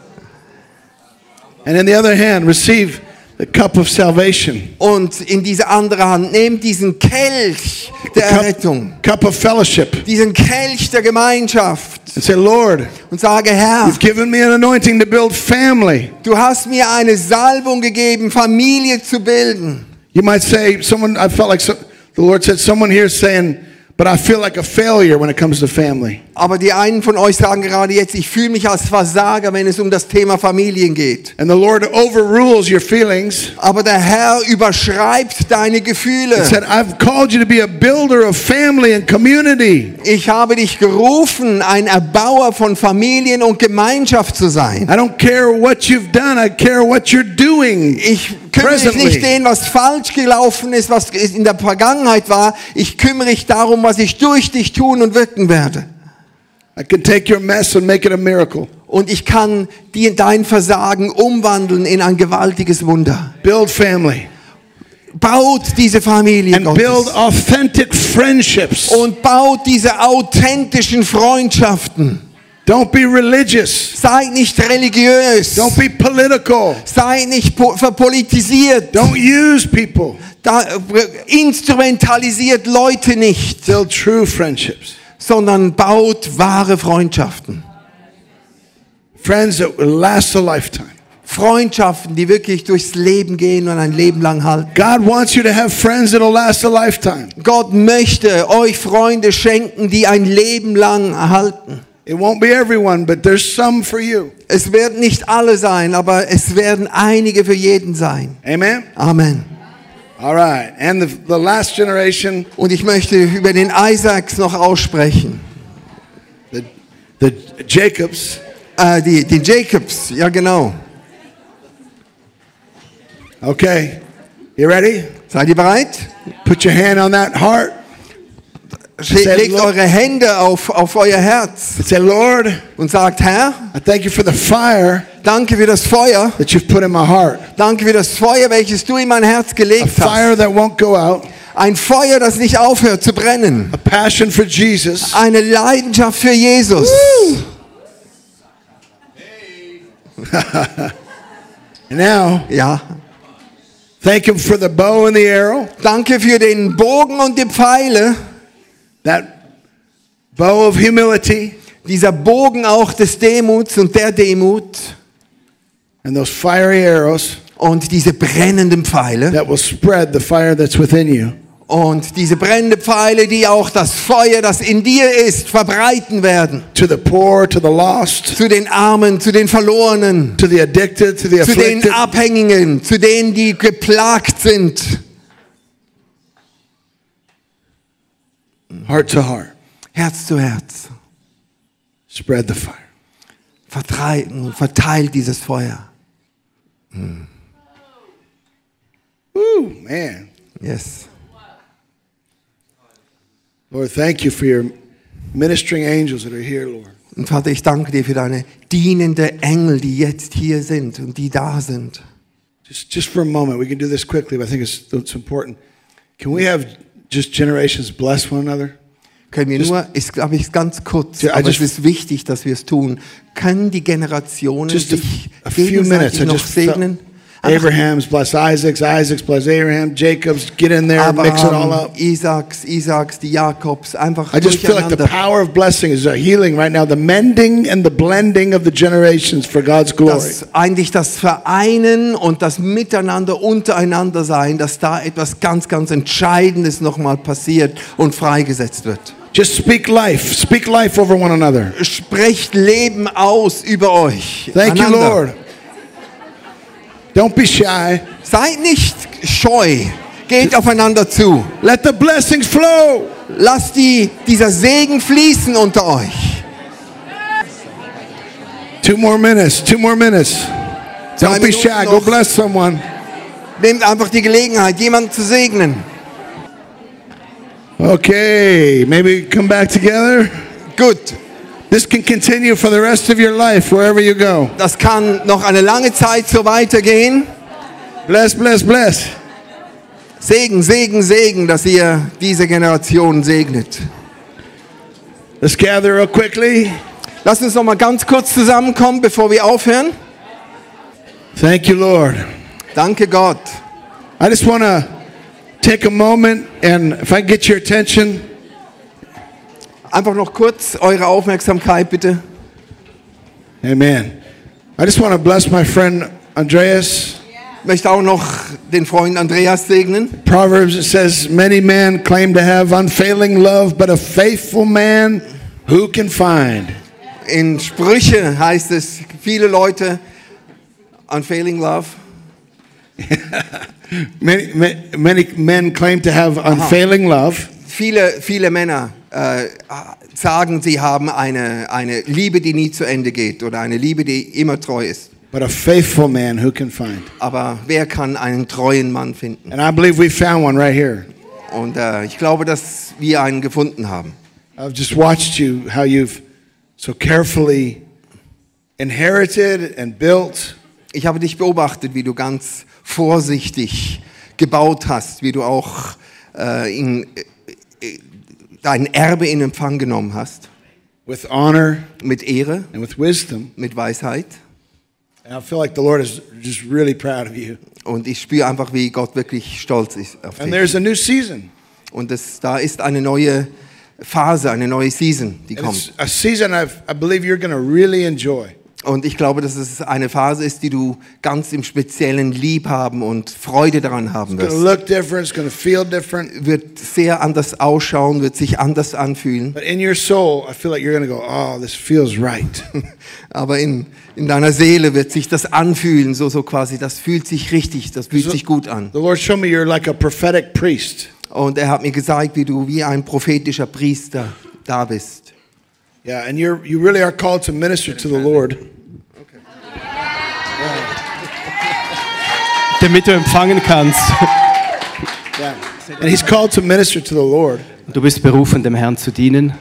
S1: And in the other hand, receive the cup of salvation,
S2: Und in diese andere Hand nehmt diesen Kelch der Errettung,
S1: cup, cup of fellowship,
S2: diesen Kelch der Gemeinschaft
S1: and say, Lord,
S2: und sage, Herr,
S1: you've given me an anointing to build family.
S2: du hast mir eine Salbung gegeben, Familie zu bilden.
S1: You might say, someone, I felt like so, the Lord said, someone here is saying, but I feel like a failure when it comes to family.
S2: Aber die einen von euch sagen gerade jetzt, ich fühle mich als Versager, wenn es um das Thema Familien geht.
S1: And the Lord overrules your feelings
S2: Aber der Herr überschreibt deine Gefühle.
S1: said, I've called you to be a builder of family and community.
S2: Ich habe dich gerufen, ein Erbauer von Familien und Gemeinschaft zu sein.
S1: I don't care what you've done, I care what you're doing.
S2: Ich kümmere mich nicht den, was falsch gelaufen ist, was in der Vergangenheit war. Ich kümmere mich darum, was ich durch dich tun und wirken werde.
S1: I can take your mess and make it a miracle.
S2: Und ich kann die, dein Versagen umwandeln in ein gewaltiges Wunder.
S1: Build family
S2: Baut diese Familie
S1: and build
S2: Gottes.
S1: authentic friendships.
S2: Und baut diese authentischen Freundschaften.
S1: Don't be religious.
S2: Seid nicht religiös.
S1: Don't be political.
S2: Seid nicht po- verpolitisiert.
S1: Don't use people.
S2: Da, instrumentalisiert Leute nicht,
S1: Build true friendships.
S2: Sondern baut wahre Freundschaften.
S1: Friends that will last a lifetime.
S2: Freundschaften, die wirklich durchs Leben gehen und ein Leben lang halten.
S1: God wants you to have friends that'll last a lifetime.
S2: Gott möchte euch Freunde schenken, die ein Leben lang erhalten.
S1: It won't be everyone, but there's some for you.
S2: Es werden nicht alle sein, aber es werden einige für jeden sein.
S1: Amen?
S2: Amen.
S1: All right. And the, the last generation,
S2: Und ich möchte über den Isaacs noch aussprechen.
S1: the, the Jacobs,
S2: Äh, die, die Jacobs, ja genau.
S1: okay. You ready?
S2: Seid ihr bereit?
S1: Put your hand on that heart.
S2: Legt
S1: Lord-
S2: eure Hände auf, auf euer Herz
S1: Say, Lord,
S2: und sagt, Herr,
S1: I thank you for the fire
S2: danke für das Feuer.
S1: that you've put in my heart.
S2: Danke für das Feuer, welches du in mein Herz
S1: A
S2: gelegt hast.
S1: fire that won't go out.
S2: Ein Feuer, das nicht aufhört zu brennen.
S1: A passion for Jesus.
S2: Eine Leidenschaft für Jesus. (laughs)
S1: Now,
S2: Ja.
S1: thank him for the bow and the arrow.
S2: Danke für den Bogen und die Pfeile.
S1: That bow of humility
S2: Dieser Bogen auch des Demuts und der Demut.
S1: and those fiery arrows
S2: Und diese brennenden Pfeile.
S1: that will spread the fire that's within you.
S2: Und diese brennenden Pfeile, die auch das Feuer, das in dir ist, verbreiten werden.
S1: To the poor, to the lost,
S2: Zu den Armen, zu den Verlorenen,
S1: to the addicted, to the
S2: zu den
S1: afflicted.
S2: Abhängigen, zu denen, die geplagt sind.
S1: Heart to heart.
S2: Herz zu Herz.
S1: Spread the fire.
S2: Vertreiben und verteilt dieses Feuer. Mm.
S1: Woo, man.
S2: Yes.
S1: Lord, thank you for your ministering angels that are here, Lord.
S2: Und Vater, ich danke dir für deine dienende Engel, die jetzt hier sind und die da sind.
S1: Just, just for a moment, we can do this quickly, but I think it's, it's important. Can we have just generations bless one another?
S2: Können wir
S1: Just-
S2: nur, ist glaube ich ganz kurz,
S1: I
S2: aber es
S1: just-
S2: ist wichtig, dass wir es tun. Können die Generationen sich gegenseitig noch segnen?
S1: Abraham's bless Isaac's, Isaac's bless Abraham, Jacob's, get in there, mix it all
S2: Abraham,
S1: up.
S2: Isaaks, Isaaks, die Jakobs, einfach
S1: I just feel like the power of blessing is a healing right now, the mending and the blending of the generations for God's glory.
S2: dass eigentlich das Vereinen und das Miteinander untereinander sein, dass da etwas ganz, ganz Entscheidendes nochmal passiert und freigesetzt wird.
S1: Just speak life, speak life over one another.
S2: Sprecht Leben aus über euch.
S1: Thank you,
S2: einander.
S1: Lord. Don't be shy.
S2: Seid nicht scheu. Geht aufeinander zu.
S1: Let the blessings flow.
S2: Lasst die, dieser Segen fließen unter euch.
S1: Two more minutes, two more minutes. Don't be shy. Go bless someone.
S2: Nehmt einfach die Gelegenheit, jemanden zu segnen.
S1: Okay, maybe come back together.
S2: Gut,
S1: This can continue for the rest of your life, wherever you go.
S2: das kann noch eine lange Zeit so weitergehen.
S1: Bless, bless, bless.
S2: Segen, Segen, Segen, dass ihr diese Generation segnet.
S1: Let's gather real quickly.
S2: Lasst uns noch mal ganz kurz zusammenkommen, bevor wir aufhören.
S1: Thank you, Lord.
S2: Danke Gott.
S1: I just want to take a moment and if I get your attention,
S2: Einfach noch kurz eure Aufmerksamkeit bitte.
S1: amen. I just want to bless my friend Andreas.
S2: Ich möchte auch noch den Freund Andreas segnen.
S1: Proverbs it says, Many men claim to have unfailing love, but a faithful man who can find?
S2: In Sprüche heißt es, viele Leute, unfailing love. (laughs)
S1: Many, ma- many men claim to have unfailing love,
S2: Viele, viele Männer äh, sagen, sie haben eine, eine Liebe, die nie zu Ende geht oder eine Liebe, die immer treu ist.
S1: but a faithful man who can find?
S2: Aber wer kann einen treuen Mann finden?
S1: And I believe we found one right here.
S2: Und äh, ich glaube, dass wir einen gefunden haben.
S1: I've just watched you, how you've so carefully inherited and built
S2: Ich habe dich beobachtet, wie du ganz vorsichtig gebaut hast, wie du auch äh, in, äh, dein Erbe in Empfang genommen hast.
S1: with honor
S2: Mit Ehre,
S1: and with wisdom.
S2: mit Weisheit.
S1: And I feel like the Lord is just really proud of you.
S2: Und ich spüre einfach, wie Gott wirklich stolz ist auf
S1: And
S2: dich.
S1: there's a new season.
S2: Und das, da ist eine neue Phase, eine neue Season, die
S1: And
S2: kommt.
S1: a season I've, I believe you're going to really enjoy.
S2: Und ich glaube, dass es eine Phase ist, die du ganz im Speziellen lieb haben und Freude daran haben wirst. Wird sehr anders ausschauen, wird sich anders anfühlen.
S1: Soul, like go, oh, right. (laughs)
S2: Aber in, in deiner Seele wird sich das anfühlen, so, so quasi, das fühlt sich richtig, das fühlt sich gut an.
S1: the Lord showed me you're like a prophetic priest.
S2: Und er hat mir gezeigt, wie du wie ein prophetischer Priester da bist.
S1: Yeah, and you're, you really are called to minister to the Lord. (laughs)
S4: damit du empfangen kannst. (laughs)
S1: Yeah. And He's called to minister to the Lord.
S4: Du bist berufen, dem Herrn zu dienen.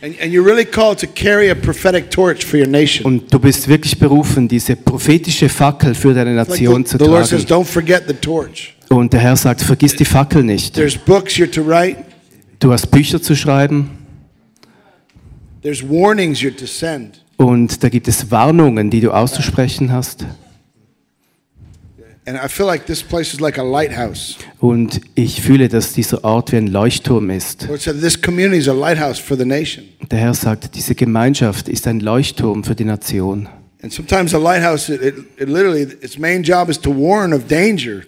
S1: And, you're really called to carry a prophetic torch for your nation.
S4: Und du bist wirklich berufen, diese prophetische Fackel für deine
S1: Like
S4: Nation
S1: the,
S4: zu
S1: the Lord says,
S4: tragen.
S1: don't forget the torch.
S4: Und der Herr sagt, vergiss die Fackel nicht.
S1: There's books you're to write.
S4: Du hast Bücher zu schreiben
S1: There's warnings you're to send.
S4: und da gibt es Warnungen, die du auszusprechen hast.
S1: And I feel like this place is like a lighthouse.
S4: Und ich fühle, dass dieser Ort wie ein Leuchtturm ist.
S1: The Lord said this community is a lighthouse for the nation.
S4: Der Herr sagt, diese Gemeinschaft ist ein Leuchtturm für die Nation.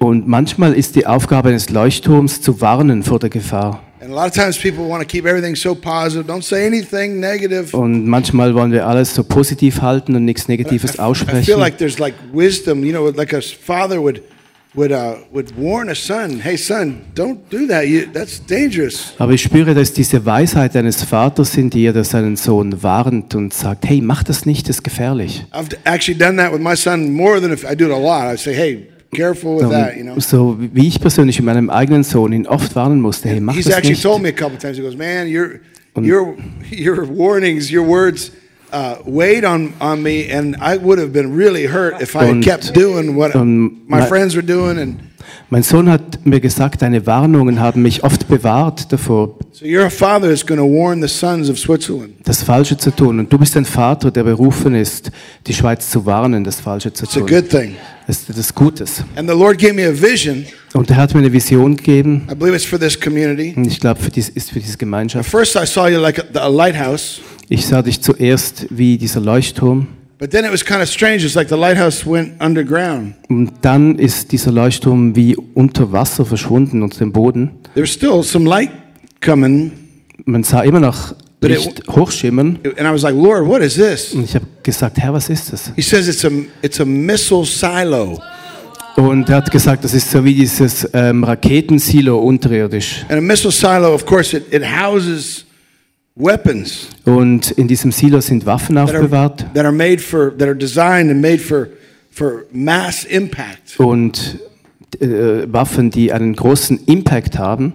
S4: Und manchmal ist die Aufgabe eines Leuchtturms zu warnen vor der Gefahr.
S1: And a lot of times people want to keep everything so positive. Don't say anything negative.
S4: Und manchmal wollen wir alles so positiv halten und nichts Negatives
S1: I feel
S4: aussprechen.
S1: like there's like wisdom, you know, like a father would would uh, would warn a son, "Hey son, don't do that. You, that's dangerous."
S4: Aber ich spüre, dass diese Weisheit eines Vaters in dir, der seinen Sohn warnt und sagt, hey, mach das nicht, das ist gefährlich.
S1: I've actually done that with my son more than if I do it a lot. I say, "Hey, careful with that," you know.
S4: So wie ich persönlich mit meinem eigenen Sohn ihn oft warnen musste, hey, mach
S1: He's
S4: das
S1: actually
S4: nicht.
S1: told me a couple times. He goes, "Man, your your (laughs) your warnings, your words, uh, weighed on, on me, and I would have been really hurt if I had kept doing what my friends were doing. And
S4: Mein Sohn hat mir gesagt, deine Warnungen haben mich oft bewahrt davor,
S1: so you're a father that's going to warn the sons of Switzerland.
S4: das Falsche zu tun. Und du bist ein Vater, der berufen ist, die Schweiz zu warnen, das Falsche zu
S1: It's a
S4: tun.
S1: good thing.
S4: Das ist etwas Gutes.
S1: And the Lord gave me a vision.
S4: Und er hat mir eine Vision gegeben.
S1: I believe it's for this community.
S4: Und ich glaube, dies, ist für diese Gemeinschaft.
S1: first, I saw you like a, a lighthouse,
S4: Ich sah dich zuerst wie dieser Leuchtturm.
S1: but then it was kind of strange. It's like the lighthouse went underground.
S4: Und dann ist dieser Leuchtturm wie unter Wasser verschwunden, unter dem Boden.
S1: There was still some light coming,
S4: Man sah immer noch Licht hochschimmern.
S1: and I was like, Lord, what is this?
S4: Und ich habe gesagt, Herr, was ist das?
S1: He says it's a it's a missile silo,
S4: Und er hat gesagt, das ist so wie dieses ähm, Raketensilo unterirdisch.
S1: and a missile silo, of course, it, it houses weapons
S4: Und in diesem Silo sind Waffen
S1: that are,
S4: aufbewahrt
S1: that are made for that are designed and made for for mass impact.
S4: und äh, Waffen, die einen großen Impact haben.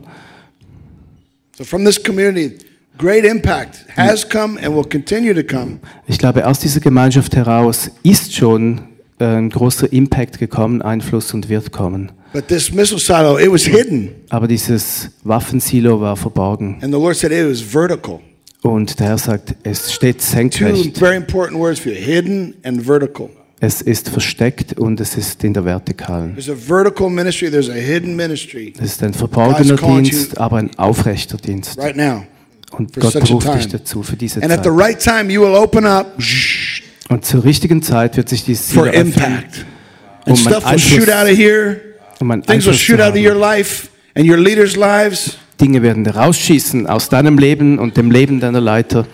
S1: So from this community, great impact has come and will continue to come.
S4: Ich glaube, aus dieser Gemeinschaft heraus ist schon äh, ein großer Impact gekommen, Einfluss und wird kommen.
S1: But this missile silo, it was hidden,
S4: Aber dieses Waffensilo war verborgen.
S1: and the Lord said it was vertical.
S4: Und der Herr sagt, es steht
S1: Two
S4: senkrecht,
S1: very important words for you: hidden and vertical.
S4: es ist versteckt und es ist in der Vertikalen. Es ist ein verborgener Dienst, aber ein aufrechter Dienst.
S1: right now.
S4: Und Gott beruft dich dazu für diese
S1: And at the
S4: Zeit.
S1: right time, you will open up
S4: Und zur richtigen Zeit wird sich die
S1: for
S4: Silo öffnen.
S1: And
S4: um einen
S1: stuff will shoot out of here.
S4: um
S1: Things will shoot out of your life and your leaders' lives
S4: Dinge werden rausschießen aus deinem Leben und dem Leben deiner Leiter.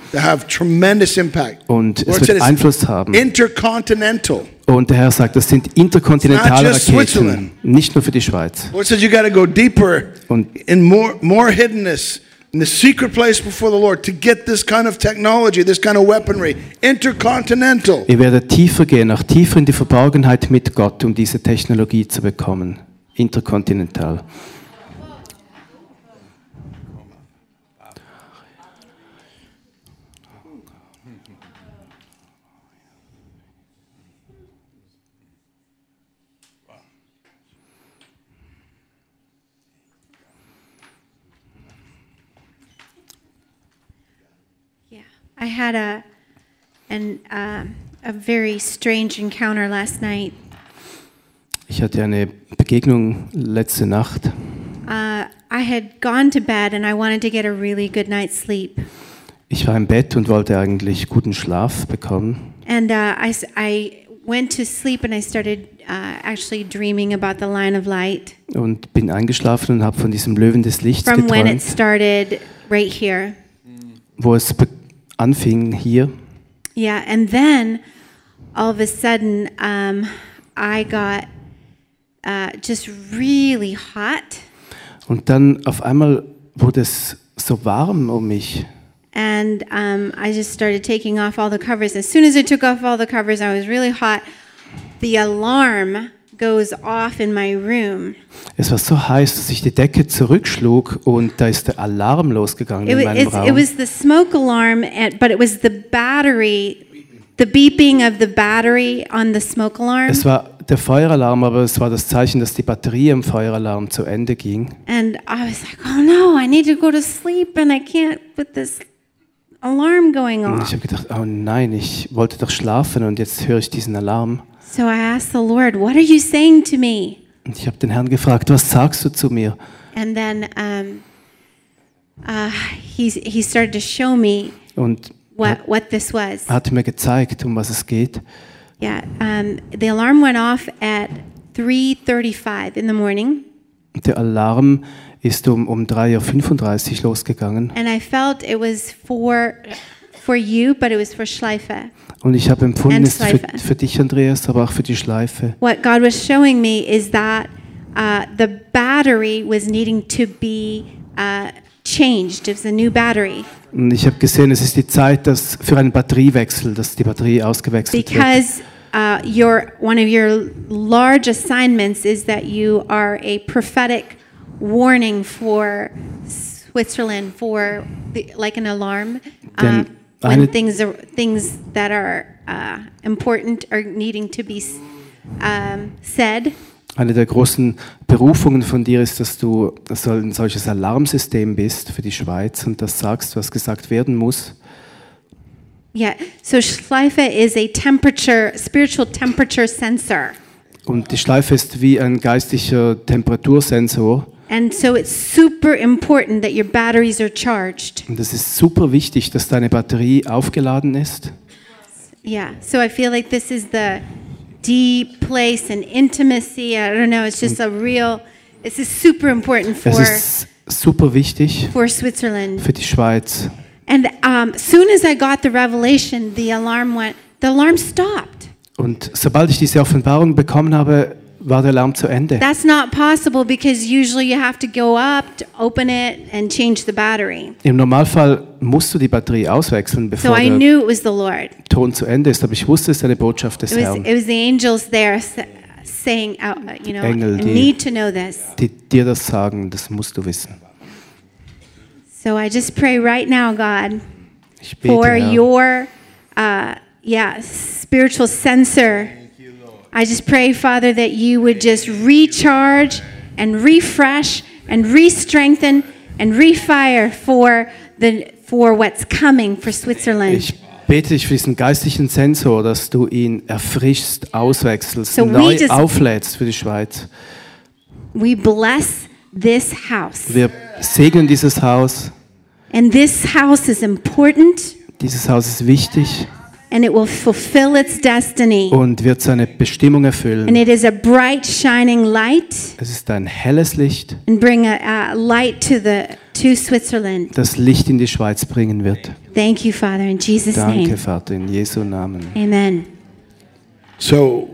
S4: Und es wird Einfluss haben.
S1: intercontinental.
S4: Und der Herr sagt, das sind interkontinentale Raketen, nicht nur für die Schweiz.
S1: Lord says you got to go deeper
S4: Und
S1: in more more hiddenness in the secret place before the Lord to get this kind of technology, this kind of weaponry, intercontinental.
S4: ihr werdet tiefer gehen, auch tiefer in die Verborgenheit mit Gott, um diese Technologie zu bekommen. Interkontinental.
S3: Yeah, I had a an um a very strange encounter last night.
S4: Ich hatte eine Begegnung letzte Nacht.
S3: Uh, I had gone to bed and I wanted to get a really good night's sleep,
S4: Ich war im Bett und wollte eigentlich guten Schlaf bekommen.
S3: and uh, I I went to sleep and I started uh, actually dreaming about the line of light
S4: Und bin eingeschlafen und habe von diesem Löwen des Lichts
S3: from when it
S4: geträumt,
S3: started right here.
S4: wo es be- anfing hier.
S3: Yeah, and then all of a sudden, um, I got uh, just really hot,
S4: Und dann auf einmal wurde es so warm um mich.
S3: and um, I just started taking off all the covers. As soon as I took off all the covers, I was really hot. The alarm goes off in my room.
S4: Es war so heiß, dass ich die Decke zurückschlug und da ist der Alarm losgegangen
S3: It,
S4: in meinem
S3: it's- it
S4: Raum.
S3: was the smoke alarm, and, but it was the battery, the beeping of the battery on the smoke alarm.
S4: Es war der Feueralarm, aber es war das Zeichen, dass die Batterie im Feueralarm zu Ende ging.
S3: And I was like, oh no, I need to go to sleep and I can't with this alarm going
S4: Und
S3: off.
S4: ich habe gedacht, oh nein, ich wollte doch schlafen und jetzt höre ich diesen Alarm.
S3: So I asked the Lord, what are you saying to me?
S4: Und ich habe den Herrn gefragt, was sagst du zu mir?
S3: And then um, uh, he, he started to show me
S4: Und
S3: what, what this was.
S4: er hat mir gezeigt, um was es geht.
S3: Yeah, um, the alarm went off at 3.35 in the morning.
S4: Der Alarm ist um, um 3.35 Uhr losgegangen.
S3: And I felt it was for, for you, but it was for Schleife.
S4: Und ich habe empfunden, es
S3: Schleife.
S4: für, für dich, Andreas, aber auch für die Schleife.
S3: What God was showing me is that uh, the battery was needing to be uh, changed. It was a new battery
S4: Und ich habe gesehen, es ist die Zeit dass für einen Batteriewechsel, dass die Batterie ausgewechselt wird.
S3: because uh, your one of your large assignments is that you are a prophetic warning for Switzerland for the, like an alarm. Uh,
S4: Denn
S3: when things are things that are uh, important are needing to be um, said.
S4: Eine der großen Berufungen von dir ist, dass du ein solches Alarmsystem bist für die Schweiz und das sagst, was gesagt werden muss.
S3: Yeah. So Schleife is a temperature, spiritual temperature sensor.
S4: Und die Schleife ist wie ein geistlicher Temperatursensor.
S3: And so it's super important that your batteries are charged.
S4: Und es ist super wichtig, dass deine Batterie aufgeladen ist.
S3: Yeah. So I feel like this is the deep place and intimacy. I don't know. It's just a real. This is super important
S4: Es
S3: for
S4: ist super wichtig
S3: for Switzerland.
S4: für die Schweiz.
S3: And um, soon as I got the revelation, the alarm went. The alarm stopped.
S4: Und sobald ich diese Offenbarung bekommen habe, war der Alarm zu Ende.
S3: That's not possible because usually you have to go up, to open it, and change the battery.
S4: Im Normalfall musst du die Batterie auswechseln,
S3: So
S4: bevor
S3: I
S4: der
S3: knew it was the Lord.
S4: Ton zu Ende ist. Aber ich wusste, es ist eine Botschaft des
S3: It was,
S4: Herrn,
S3: it was the angels there saying, uh, you know,
S4: Engel,
S3: I
S4: die-
S3: need to know this.
S4: die dir das sagen. Das musst du wissen.
S3: So I just pray right now, God,
S4: bete,
S3: for
S4: Herr,
S3: your, uh, yeah, spiritual sensor. I just pray, Father, that you would just recharge and refresh and re-strengthen and refire for the for what's coming for Switzerland.
S4: ich bete dich für diesen geistlichen Sensor, dass du ihn erfrischst, auswechselst,
S3: So we
S4: neu
S3: just-
S4: auflädst für die Schweiz.
S3: We bless this house.
S4: Wir segnen dieses Haus.
S3: And this house is important
S4: Dieses Haus ist wichtig
S3: and it will fulfill its destiny.
S4: und wird seine Bestimmung
S3: And
S4: erfüllen.
S3: it is a bright, shining light
S4: Es ist ein helles Licht,
S3: and bring a, a light to the to Switzerland.
S4: das Licht in die Schweiz bringen wird.
S3: Thank you, Father, in Jesus'
S4: Danke,
S3: name.
S4: Vater, in Jesu Namen.
S3: Amen.
S1: So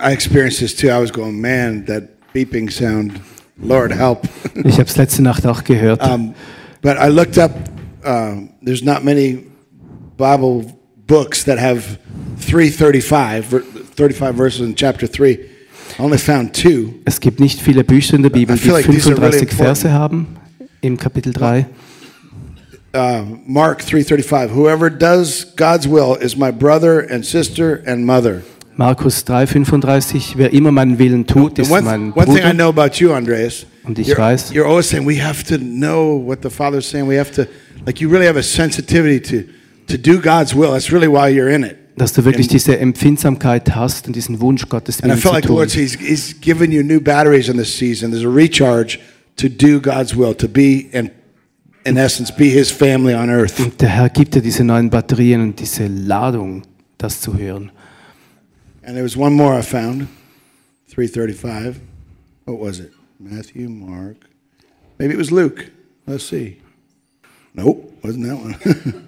S1: I experienced this too. I was going, man, that beeping sound, Lord help. (laughs)
S4: Ich habe es letzte Nacht auch gehört.
S1: um, but I looked up, um, there's not many Bible books that have 335, 35 verses in chapter 3. I only found two.
S4: Es gibt nicht viele Bücher in der Bibel, die
S1: like these are really
S4: Verse haben im Kapitel 3.
S1: Uh, Mark 3:35 Whoever does God's will is my brother and sister and mother.
S4: Markus 3,35, wer immer meinen Willen tut, ist
S1: one,
S4: mein
S1: one thing I know about you, Andreas,
S4: Und ich
S1: you're,
S4: weiß-
S1: you're always saying we have to know what the Father's saying. We have to, like, you really have a sensitivity to, to do God's will. That's really why you're in it.
S4: Dass du wirklich diese Empfindsamkeit hast und diesen Wunsch, Gottes
S1: And I
S4: Willen
S1: felt
S4: zu
S1: like the Lord says He's, he's given you new batteries in this season. There's a recharge to do God's will, to be, in, in essence, be His family on earth.
S4: Und der Herr gibt dir diese neuen Batterien und diese Ladung, das zu hören.
S1: And there was one more I found, 335. What was it? Matthew, Mark. Maybe it was Luke. Let's see. Nope, wasn't that one. (laughs)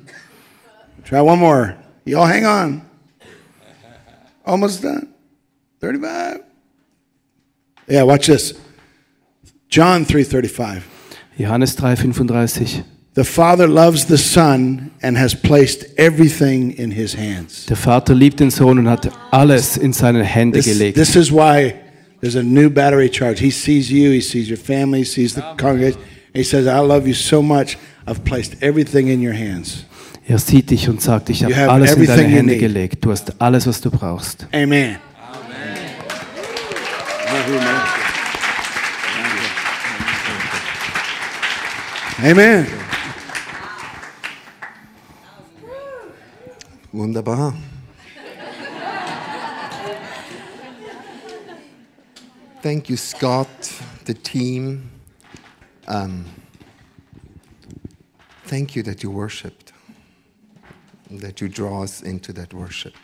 S1: Try one more. Y'all hang on. Almost done. 35. Yeah, watch this. John 3:35.
S4: Johannes 3,35.
S1: The Father loves the Son and has placed everything in his hands.
S4: Der Vater liebt den Sohn und hat alles in seine Hände
S1: This,
S4: gelegt.
S1: this is why there's a new battery charge. He sees you, he sees your family, he sees the congregation. He says, I love you so much. I've placed everything in your hands.
S4: Er sieht dich und sagt, ich habe alles in deine Hände gelegt. Du hast alles, was du brauchst.
S1: Amen. Amen.
S2: Wunderbar. Thank you, Scott, the team. Um, thank you that you worshiped, that you draw us into that worship.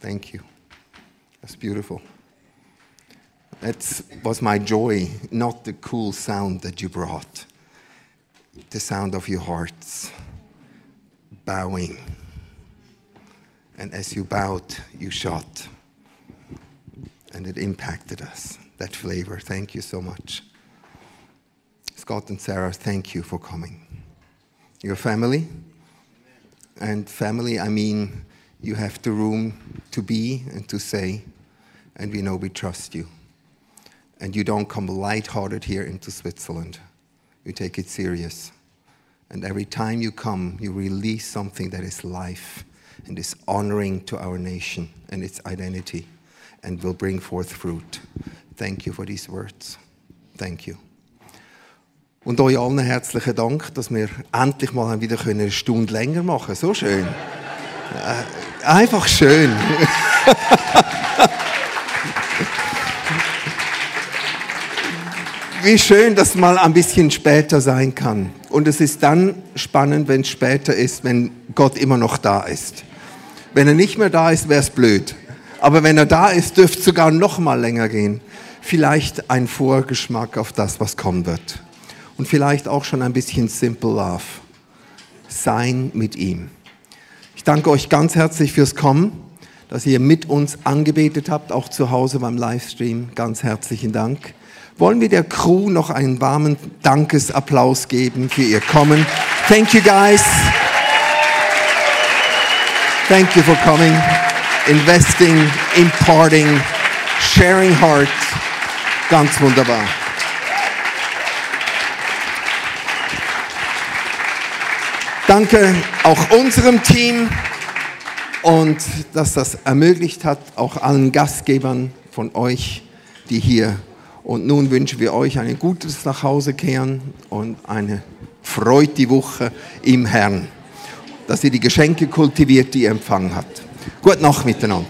S2: Thank you. That's beautiful. That was my joy, not the cool sound that you brought, the sound of your hearts bowing. And as you bowed, you shot. And it impacted us, that flavor. Thank you so much. Scott and Sarah, thank you for coming. Your family. And family, I mean, you have the room to be and to say, and we know we trust you. And you don't come lighthearted here into Switzerland. You take it serious. And every time you come, you release something that is life and is honoring to our nation and its identity and will bring forth fruit. Thank you for these words. Thank you. Und euch allen herzlichen Dank, dass wir endlich mal wieder eine Stunde länger machen können. So schön. Äh, einfach schön. (laughs) Wie schön, dass mal ein bisschen später sein kann. Und es ist dann spannend, wenn es später ist, wenn Gott immer noch da ist. Wenn er nicht mehr da ist, wäre es blöd. Aber wenn er da ist, dürfte es sogar noch mal länger gehen. Vielleicht ein Vorgeschmack auf das, was kommen wird. Und vielleicht auch schon ein bisschen Simple Love. Sein mit ihm. Ich danke euch ganz herzlich fürs Kommen, dass ihr mit uns angebetet habt, auch zu Hause beim Livestream. Ganz herzlichen Dank. Wollen wir der Crew noch einen warmen Dankesapplaus geben für ihr Kommen? Thank you guys. Thank you for coming, investing, imparting, sharing heart. Ganz wunderbar. Danke auch unserem Team und dass das ermöglicht hat, auch allen Gastgebern von euch, die hier. Und nun wünschen wir euch ein gutes Nachhausekehren und eine freudige Woche im Herrn, dass ihr die Geschenke kultiviert, die ihr empfangen habt. Gute Nacht miteinander.